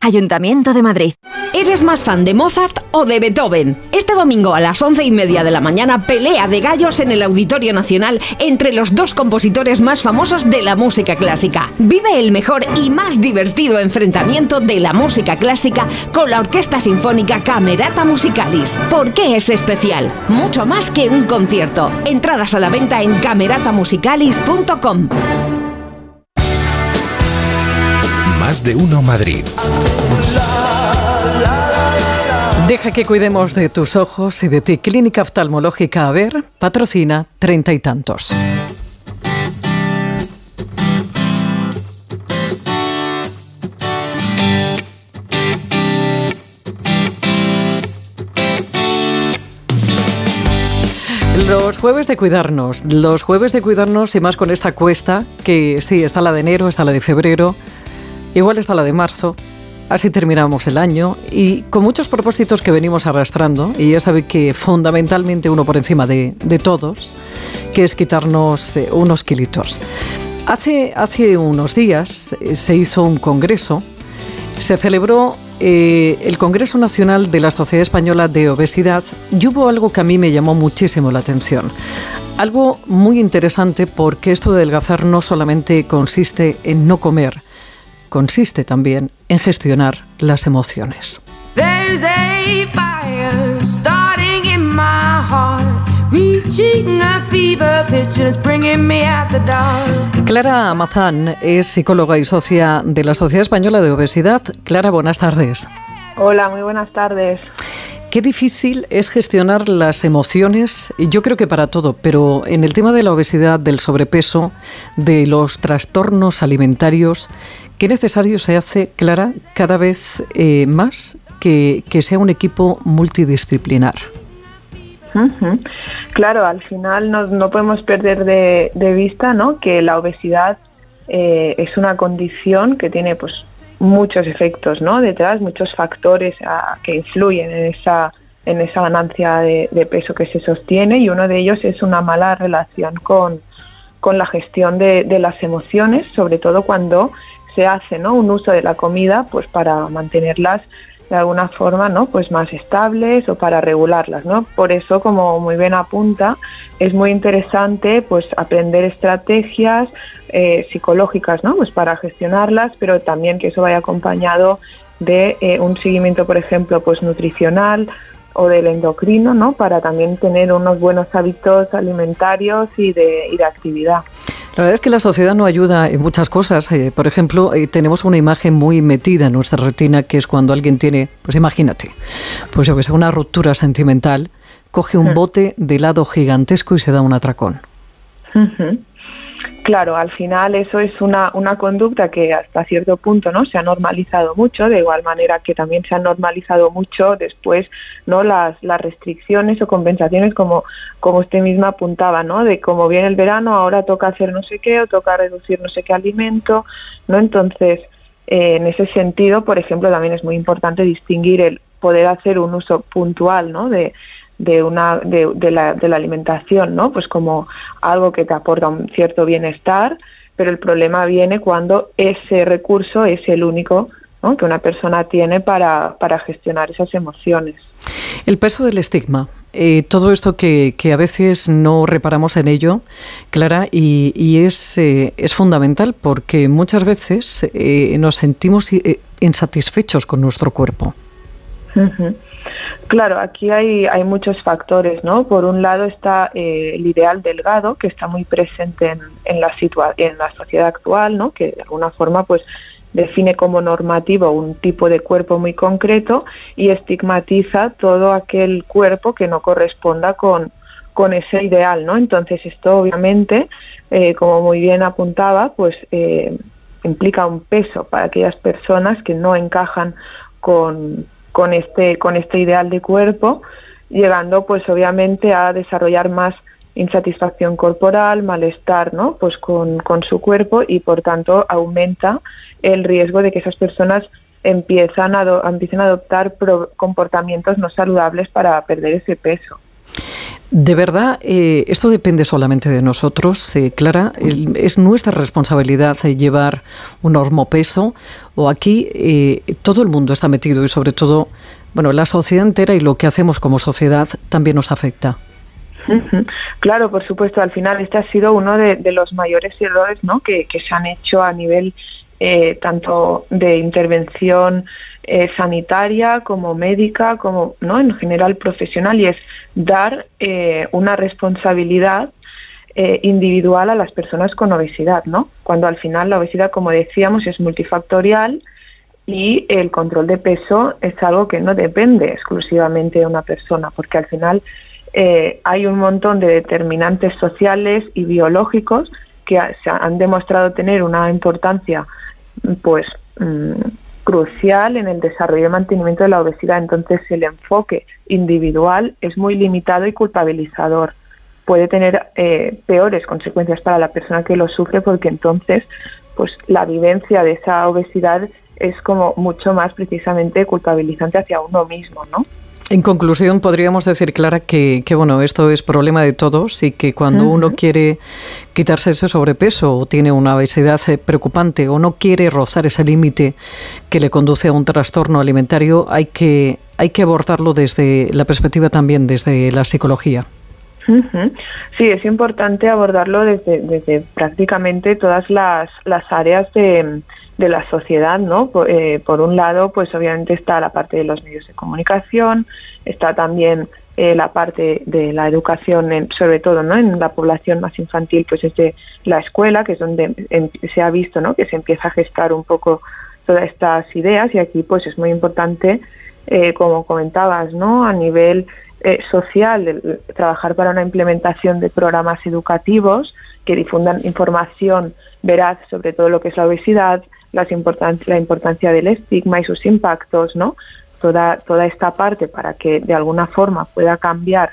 Ayuntamiento de Madrid. ¿Eres más fan de Mozart o de Beethoven? Este domingo a las once y media de la mañana, pelea de gallos en el Auditorio Nacional entre los dos compositores más famosos de la música clásica. Vive el mejor y más divertido enfrentamiento de la música clásica con la Orquesta Sinfónica Camerata Musicalis. ¿Por qué es especial? Mucho más que un concierto. Entradas a la venta en cameratamusicalis.com. Más de uno Madrid. Deja que cuidemos de tus ojos y de ti. Clínica Oftalmológica A ver, patrocina treinta y tantos. Los jueves de cuidarnos, los jueves de cuidarnos y más con esta cuesta, que sí, está la de enero, está la de febrero, igual está la de marzo, así terminamos el año y con muchos propósitos que venimos arrastrando, y ya sabe que fundamentalmente uno por encima de, todos, que es quitarnos eh, unos kilitos. Hace, hace unos días eh, se hizo un congreso, se celebró eh, el Congreso Nacional de la Sociedad Española de Obesidad y hubo algo que a mí me llamó muchísimo la atención. Algo muy interesante porque esto de adelgazar no solamente consiste en no comer, consiste también en gestionar las emociones. Clara Mazán es psicóloga y socia de la Sociedad Española de Obesidad. Clara, buenas tardes. Hola, muy buenas tardes. Qué difícil es gestionar las emociones, y yo creo que para todo, pero en el tema de la obesidad, del sobrepeso, de los trastornos alimentarios, qué necesario se hace, Clara, cada vez eh, más que, sea un equipo multidisciplinar. Claro, al final no, no podemos perder de, vista ¿no? que la obesidad eh, es una condición que tiene pues muchos efectos ¿no? detrás, muchos factores que influyen en esa, en esa ganancia de, peso que se sostiene y uno de ellos es una mala relación con, con la gestión de, las emociones, sobre todo cuando se hace ¿no? un uso de la comida pues para mantenerlas de alguna forma no pues más estables o para regularlas no por eso como muy bien apunta es muy interesante pues aprender estrategias eh, psicológicas no pues para gestionarlas pero también que eso vaya acompañado de eh, un seguimiento por ejemplo pues nutricional o del endocrino no para también tener unos buenos hábitos alimentarios y de, y de actividad la verdad es que la sociedad no ayuda en muchas cosas. Eh, por ejemplo, eh, tenemos una imagen muy metida en nuestra retina que es cuando alguien tiene, pues imagínate, pues yo que sé, una ruptura sentimental, coge un bote de helado gigantesco y se da un atracón. Claro, al final eso es una, una conducta que hasta cierto punto no se ha normalizado mucho, de igual manera que también se ha normalizado mucho después no las, las restricciones o compensaciones como, como usted misma apuntaba, ¿no? De cómo viene el verano, ahora toca hacer no sé qué o toca reducir no sé qué alimento, ¿no? Entonces, eh, en ese sentido, por ejemplo, también es muy importante distinguir el poder hacer un uso puntual, ¿no? De, de una de, de, la, de la alimentación no pues como algo que te aporta un cierto bienestar pero el problema viene cuando ese recurso es el único que una persona tiene para, para gestionar esas emociones. El peso del estigma eh, todo esto que, que, a veces no reparamos en ello, Clara, y, y es, eh, es fundamental porque muchas veces eh, nos sentimos insatisfechos con nuestro cuerpo. Claro, aquí hay, hay muchos factores, ¿no? Por un lado está eh, el ideal delgado, que está muy presente en, en la en la sociedad actual, ¿no? Que de alguna forma, pues, define como normativo un tipo de cuerpo muy concreto y estigmatiza todo aquel cuerpo que no corresponda con, con ese ideal, ¿no? Entonces esto obviamente, eh, como muy bien apuntaba, pues eh, implica un peso para aquellas personas que no encajan con, con este, con este ideal de cuerpo, llegando pues obviamente a desarrollar más insatisfacción corporal, malestar, ¿no? Pues con, con su cuerpo y por tanto aumenta el riesgo de que esas personas empiezan a, empiecen a adoptar comportamientos no saludables para perder ese peso. De verdad, eh, esto depende solamente de nosotros, eh, Clara. es nuestra responsabilidad eh, llevar un peso o aquí todo el mundo está metido y sobre todo, bueno, la sociedad entera y lo que hacemos como sociedad también nos afecta. Claro, por supuesto. Al final este ha sido uno de, los mayores errores ¿no? que, que, se han hecho a nivel tanto de intervención eh, sanitaria, como médica, como no en general profesional y es dar eh, una responsabilidad eh, individual a las personas con obesidad, ¿no? Cuando al final la obesidad, como decíamos, es multifactorial y el control de peso es algo que no depende exclusivamente de una persona, porque al final hay un montón de determinantes sociales y biológicos que se han demostrado tener una importancia, pues mm, crucial en el desarrollo y mantenimiento de la obesidad. Entonces, el enfoque individual es muy limitado y culpabilizador. Puede tener eh, peores consecuencias para la persona que lo sufre porque entonces pues la vivencia de esa obesidad es como mucho más precisamente culpabilizante hacia uno mismo, ¿no? En conclusión, podríamos decir, Clara, que, que, bueno, esto es problema de todos y que cuando uno quiere quitarse ese sobrepeso o tiene una obesidad eh, preocupante o no quiere rozar ese límite que le conduce a un trastorno alimentario, hay que, hay que abordarlo desde la perspectiva también desde la psicología. Sí, es importante abordarlo desde, desde prácticamente todas las, las áreas de, de la sociedad, ¿no? Por, eh, por, un lado, pues obviamente está la parte de los medios de comunicación, está también eh, la parte de la educación, en, sobre todo, ¿no? En la población más infantil, pues es de la escuela, que es donde en, se ha visto, ¿no? Que se empieza a gestar un poco todas estas ideas y aquí, pues es muy importante, eh, como comentabas, ¿no? A nivel eh, social, trabajar para una implementación de programas educativos que difundan información veraz sobre todo lo que es la obesidad, las importan la importancia del estigma y sus impactos, ¿no? Toda, toda esta parte para que de alguna forma pueda cambiar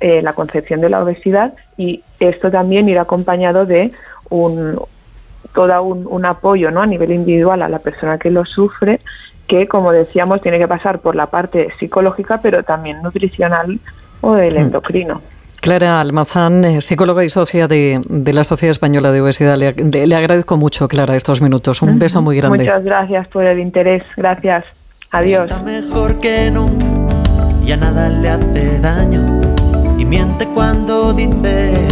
eh, la concepción de la obesidad y esto también irá acompañado de un todo un, un apoyo ¿no? a nivel individual a la persona que lo sufre que, como decíamos, tiene que pasar por la parte psicológica, pero también nutricional o del mm. endocrino. Clara Almazán, eh, psicóloga y socia de, la Sociedad Española de Obesidad. Le, agradezco mucho, Clara, estos minutos. Un beso muy grande. Muchas gracias por el interés. Gracias. Adiós. Está mejor que nunca y a nada le hace daño. Y miente cuando dice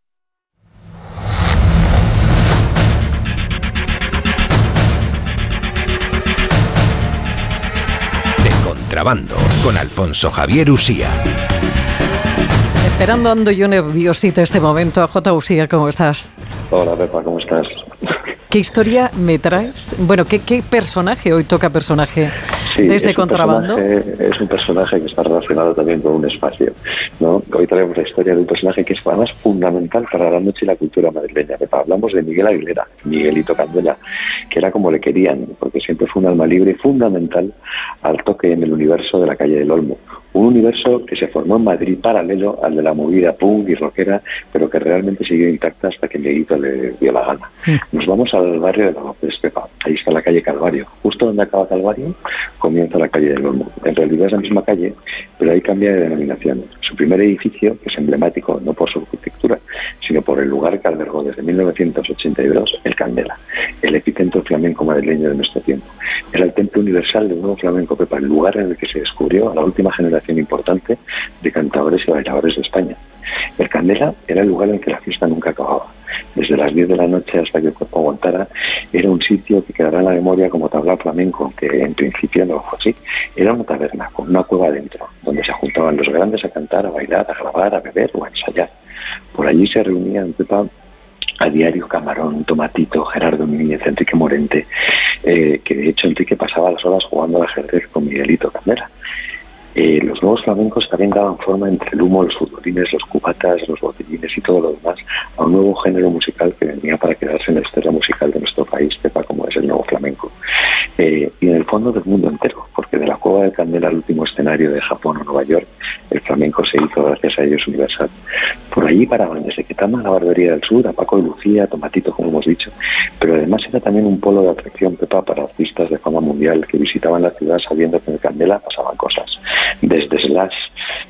Contrabando con Alfonso Javier Usía. Esperando ando yo nerviosita este momento. J. Usía, ¿cómo estás? Hola, Pepa, ¿cómo estás? ¿Qué historia me traes? Bueno, ¿qué, qué personaje hoy toca personaje desde contrabando? es un personaje que está relacionado también con un espacio. ¿no? Hoy traemos la historia de un personaje que es además fundamental para la noche y la cultura madrileña. Hablamos de Miguel Aguilera, Miguelito Candela, que era como le querían, porque siempre fue un alma libre fundamental al toque en el universo de la calle del Olmo un universo que se formó en Madrid paralelo al de la movida punk y rockera, pero que realmente siguió intacta hasta que Miguelito le dio la gana. Nos vamos al barrio de López Pepa, ahí está la calle Calvario. Justo donde acaba Calvario comienza la calle del Olmo. En realidad es la misma calle, pero ahí cambia de denominación. Su primer edificio, que es emblemático no por su arquitectura, sino por el lugar que albergó desde 1982 el Candela, el epicentro flamenco madrileño de nuestro tiempo. Era el templo universal del nuevo flamenco Pepa, el lugar en el que se descubrió a la última generación importante de cantadores y bailadores de España. El Candela era el lugar en que la fiesta nunca acababa. Desde las 10 de la noche hasta que el cuerpo aguantara, era un sitio que quedará en la memoria como tabla flamenco, aunque en principio no fue así. Era una taberna con una cueva dentro, donde se juntaban los grandes a cantar, a bailar, a grabar, a beber o a ensayar. Por allí se reunían Pepa a diario Camarón, Tomatito, Gerardo Núñez, Enrique Morente, eh, que de hecho Enrique pasaba las horas jugando al ajedrez con Miguelito Candela. Eh, los nuevos flamencos también daban forma entre el humo, los futbolines, los cubatas, los botellines y todo lo demás a un nuevo género musical que venía para quedarse en la historia musical de nuestro país, Pepa, como es el nuevo flamenco. Eh, y en el fondo del mundo entero, porque de la Cueva de Candela al último escenario de Japón o Nueva York, el flamenco se hizo gracias a ellos universal. Por allí paraban desde Quetama, la Barbería del Sur, a Paco y Lucía, Tomatito, como hemos dicho, pero además era también un polo de atracción, Pepa, para artistas de fama mundial que visitaban la ciudad sabiendo que en Candela pasaban cosas. Desde Slash,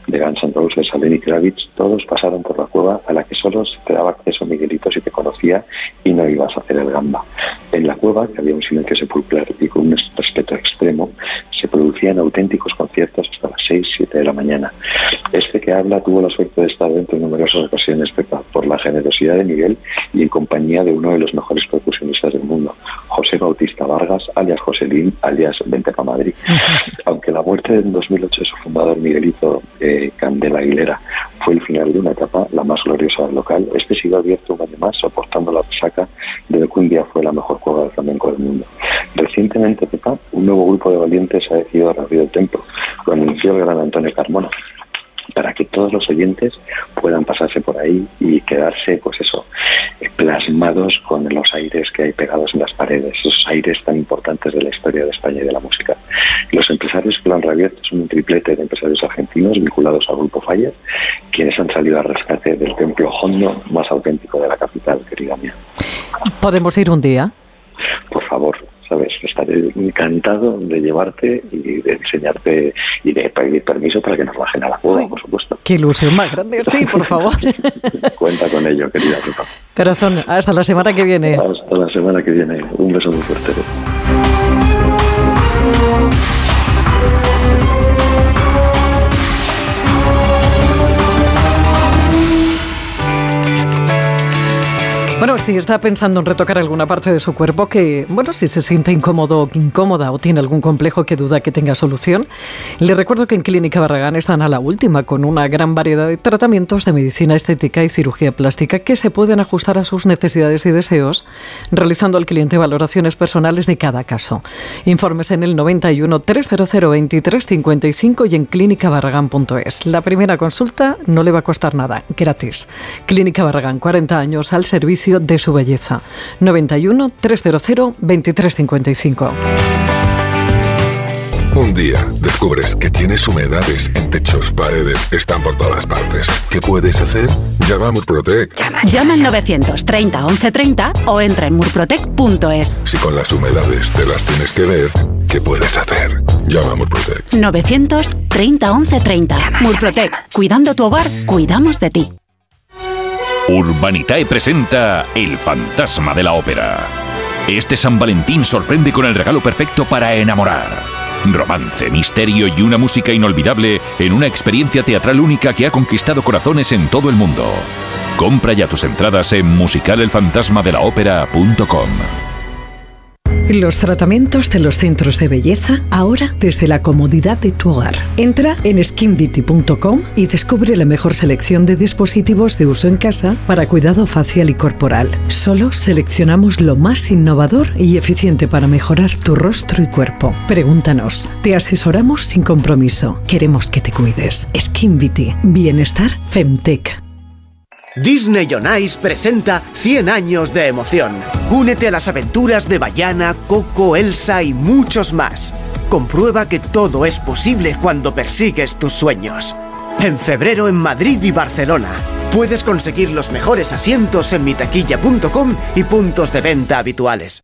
de Guns N' Roses a Lenny Kravitz, todos pasaron por la cueva a la que solo se te daba acceso Miguelito si te conocía y no ibas a hacer el gamba. En la cueva, que había un silencio sepulcral y con un respeto extremo, se producían auténticos conciertos hasta las 6, 7 de la mañana. Este que habla tuvo la suerte de estar dentro en numerosas ocasiones por la generosidad de Miguel y en compañía de uno de los mejores percusionistas del mundo, José Bautista Vargas alias Joselín, alias Vente pa Madrid. Aunque la muerte en 2008 de su fundador Miguelito eh, Candela Aguilera fue el final de una etapa, la más gloriosa del local, este sigue abierto un año más, soportando la resaca de que un día fue la mejor cueva de flamenco del mundo. Recientemente, Pepa, un nuevo grupo de valientes ha decidido reabrir el templo, lo anunció el gran Antonio Carmona, para que todos los oyentes puedan pasarse por ahí y quedarse, pues eso, plasmados con los aires que hay pegados en las paredes, esos aires tan importantes de la historia de España y de la música. Los empresarios que lo han reabierto son un triplete de empresarios argentinos vinculados al Grupo Fayer, quienes han salido al rescate del templo hondo más auténtico de la capital, querida mía. ¿Podemos ir un día? Por favor, ¿sabes? Estaré encantado de llevarte y de enseñarte y de pedir permiso para que nos bajen a la cueva, por supuesto. Qué ilusión más grande, sí, por favor. Cuenta con ello, querida Pepa. Corazón, hasta la semana que viene. Hasta la semana que viene. Un beso muy fuerte. Bueno, si está pensando en retocar alguna parte de su cuerpo que, bueno, si se siente incómodo o incómoda o tiene algún complejo que duda que tenga solución, le recuerdo que en Clínica Barragán están a la última con una gran variedad de tratamientos de medicina estética y cirugía plástica que se pueden ajustar a sus necesidades y deseos, realizando al cliente valoraciones personales de cada caso. Informes en el 91 300 23 55 y en clínicabarragán.es. La primera consulta no le va a costar nada, gratis. Clínica Barragán, 40 años al servicio de su belleza. 91 300 2355. Un día descubres que tienes humedades en techos, paredes, están por todas partes. ¿Qué puedes hacer? Llama a Murprotec. Llama al 930 1130 o entra en murprotec.es. Si con las humedades te las tienes que ver, ¿qué puedes hacer? Llama a Murprotec. 930 1130. Murprotec. Cuidando tu hogar, cuidamos de ti. Urbanitae presenta El fantasma de la ópera. Este San Valentín sorprende con el regalo perfecto para enamorar. Romance, misterio y una música inolvidable en una experiencia teatral única que ha conquistado corazones en todo el mundo. Compra ya tus entradas en musicalelfantasmadelaopera.com. Los tratamientos de los centros de belleza ahora desde la comodidad de tu hogar. Entra en skinbeauty.com y descubre la mejor selección de dispositivos de uso en casa para cuidado facial y corporal. Solo seleccionamos lo más innovador y eficiente para mejorar tu rostro y cuerpo. Pregúntanos. Te asesoramos sin compromiso. Queremos que te cuides. Skin Beauty. Bienestar Femtech. Disney on Ice presenta 100 años de emoción. Únete a las aventuras de Bayana, Coco, Elsa y muchos más. Comprueba que todo es posible cuando persigues tus sueños. En febrero en Madrid y Barcelona. Puedes conseguir los mejores asientos en mitaquilla.com y puntos de venta habituales.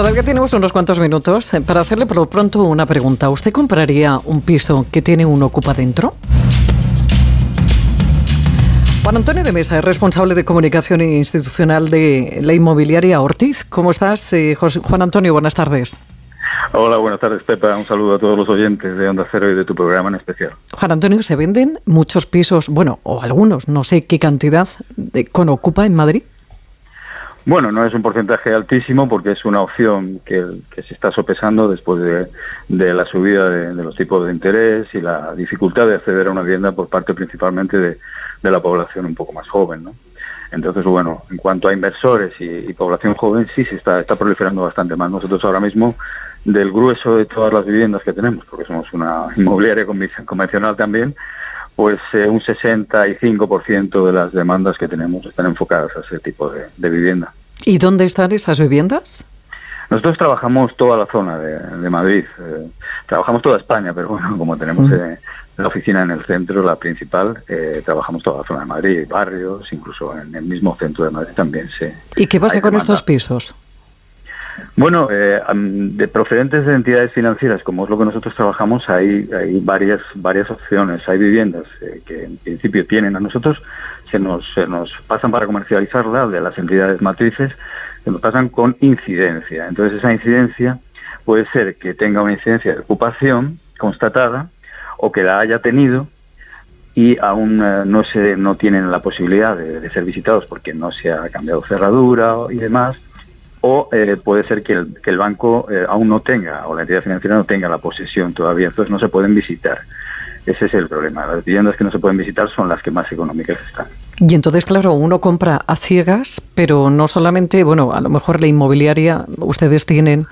Todavía tenemos unos cuantos minutos eh, para hacerle por lo pronto una pregunta. ¿Usted compraría un piso que tiene un ocupa dentro? Juan Antonio de Mesa es responsable de comunicación institucional de la inmobiliaria Ortiz. ¿Cómo estás, eh, José- Juan Antonio? Buenas tardes. Hola, buenas tardes, Pepa. Un saludo a todos los oyentes de Onda Cero y de tu programa en especial. Juan Antonio, ¿se venden muchos pisos, bueno, o algunos, no sé qué cantidad, de, con ocupa en Madrid? Bueno, no es un porcentaje altísimo porque es una opción que, se está sopesando después de, de la subida de, los tipos de interés y la dificultad de acceder a una vivienda por parte principalmente de, la población un poco más joven, ¿no? Entonces, bueno, en cuanto a inversores y, población joven, sí se está, está proliferando bastante más. Nosotros ahora mismo, del grueso de todas las viviendas que tenemos, porque somos una inmobiliaria conven- convencional también, pues eh, un 65% de las demandas que tenemos están enfocadas a ese tipo de, de vivienda. ¿Y dónde están esas viviendas? Nosotros trabajamos toda la zona de, de Madrid, eh, trabajamos toda España, pero bueno, como tenemos eh, la oficina en el centro, la principal, eh, trabajamos toda la zona de Madrid, barrios, incluso en el mismo centro de Madrid también se... ¿Y qué pasa hay con demanda. estos pisos? Bueno, eh, de procedentes de entidades financieras, como es lo que nosotros trabajamos, hay, hay varias varias opciones. Hay viviendas eh, que en principio tienen a nosotros, se nos, se nos pasan para comercializarla de las entidades matrices, se nos pasan con incidencia. Entonces esa incidencia puede ser que tenga una incidencia de ocupación constatada o que la haya tenido y aún eh, no se no tienen la posibilidad de, de, ser visitados porque no se ha cambiado cerradura y demás o eh, puede ser que el, que el banco eh, aún no tenga, o la entidad financiera no tenga la posesión todavía, entonces no se pueden visitar. Ese es el problema. Las viviendas que no se pueden visitar son las que más económicas están. Y entonces, claro, uno compra a ciegas, pero no solamente, bueno, a lo mejor la inmobiliaria, ustedes tienen,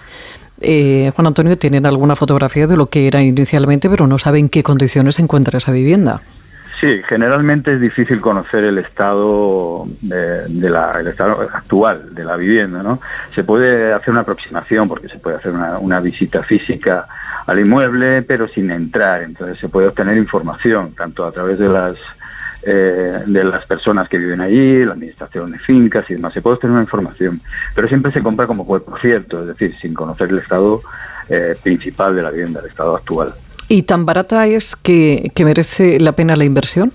eh, Juan Antonio, tienen alguna fotografía de lo que era inicialmente, pero no saben en qué condiciones se encuentra esa vivienda. Sí, generalmente es difícil conocer el estado de, la, el estado actual de la vivienda, ¿no? Se puede hacer una aproximación porque se puede hacer una, una visita física al inmueble, pero sin entrar. Entonces se puede obtener información tanto a través de las eh, de las personas que viven allí, la administración de fincas y demás. Se puede obtener una información, pero siempre se compra como cuerpo cierto, es decir, sin conocer el estado eh, principal de la vivienda, el estado actual. ¿Y tan barata es que, merece la pena la inversión?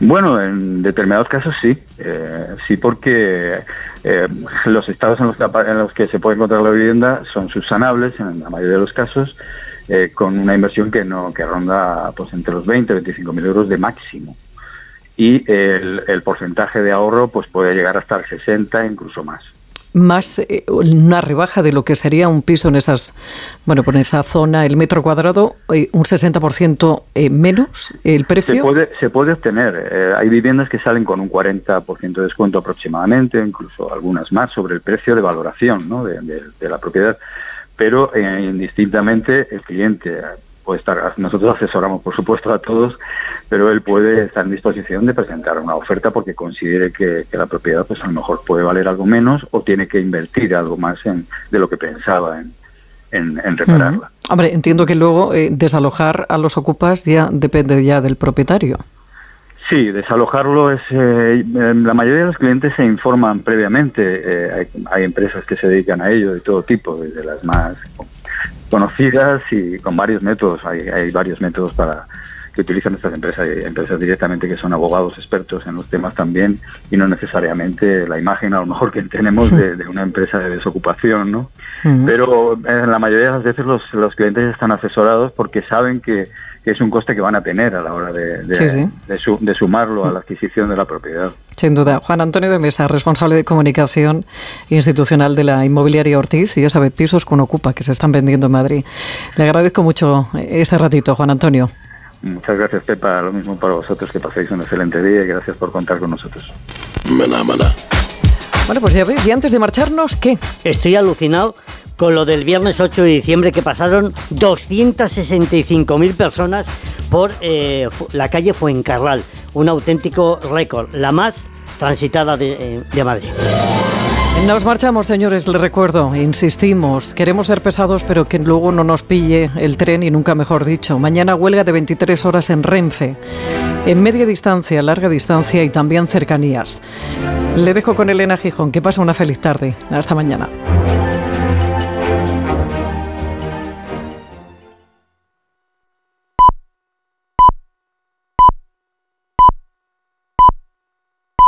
Bueno, en determinados casos sí, eh, sí porque eh, los estados en los, que, en los, que, se puede encontrar la vivienda son subsanables en la mayoría de los casos, eh, con una inversión que no que ronda pues entre los 20 y 25 mil euros de máximo. Y el, el porcentaje de ahorro pues puede llegar hasta el 60 incluso más más eh, una rebaja de lo que sería un piso en esas bueno por esa zona el metro cuadrado eh, un 60% eh, menos el precio se puede se puede obtener hay viviendas que salen con un 40% de descuento aproximadamente incluso algunas más sobre el precio de valoración ¿no? de, de la propiedad pero indistintamente el cliente puede estar nosotros asesoramos por supuesto a todos pero él puede estar en disposición de presentar una oferta porque considere que, la propiedad pues a lo mejor puede valer algo menos o tiene que invertir algo más en, de lo que pensaba en, en, repararla. Hombre, entiendo que luego eh, desalojar a los ocupas ya depende ya del propietario. Sí, desalojarlo es... Eh, la mayoría de los clientes se informan previamente. Eh, hay, hay, empresas que se dedican a ello de todo tipo, desde las más conocidas y con varios métodos. Hay, hay varios métodos para que utilizan estas empresas, empresas directamente que son abogados expertos en los temas también y no necesariamente la imagen a lo mejor que tenemos de, una empresa de desocupación, ¿no? Pero en la mayoría de las veces los, los clientes están asesorados porque saben que, es un coste que van a tener a la hora de, de, sumarlo a la adquisición de la propiedad. Sin duda. Juan Antonio de Mesa, responsable de comunicación institucional de la inmobiliaria Ortiz y ya sabe, pisos con Ocupa que se están vendiendo en Madrid. Le agradezco mucho este ratito, Juan Antonio. Muchas gracias, Pepa. Lo mismo para vosotros, que paséis un excelente día y gracias por contar con nosotros. Bueno, pues ya veis, y antes de marcharnos, ¿qué? Estoy alucinado con lo del viernes 8 de diciembre que pasaron 265.000 personas por eh, la calle Fuencarral. Un auténtico récord, la más transitada de, eh, de Madrid. Nos marchamos, señores, les recuerdo, insistimos, queremos ser pesados, pero que luego no nos pille el tren y nunca mejor dicho. Mañana huelga de 23 horas en Renfe, en media distancia, larga distancia y también cercanías. Le dejo con Elena Gijón, que pasa una feliz tarde. Hasta mañana.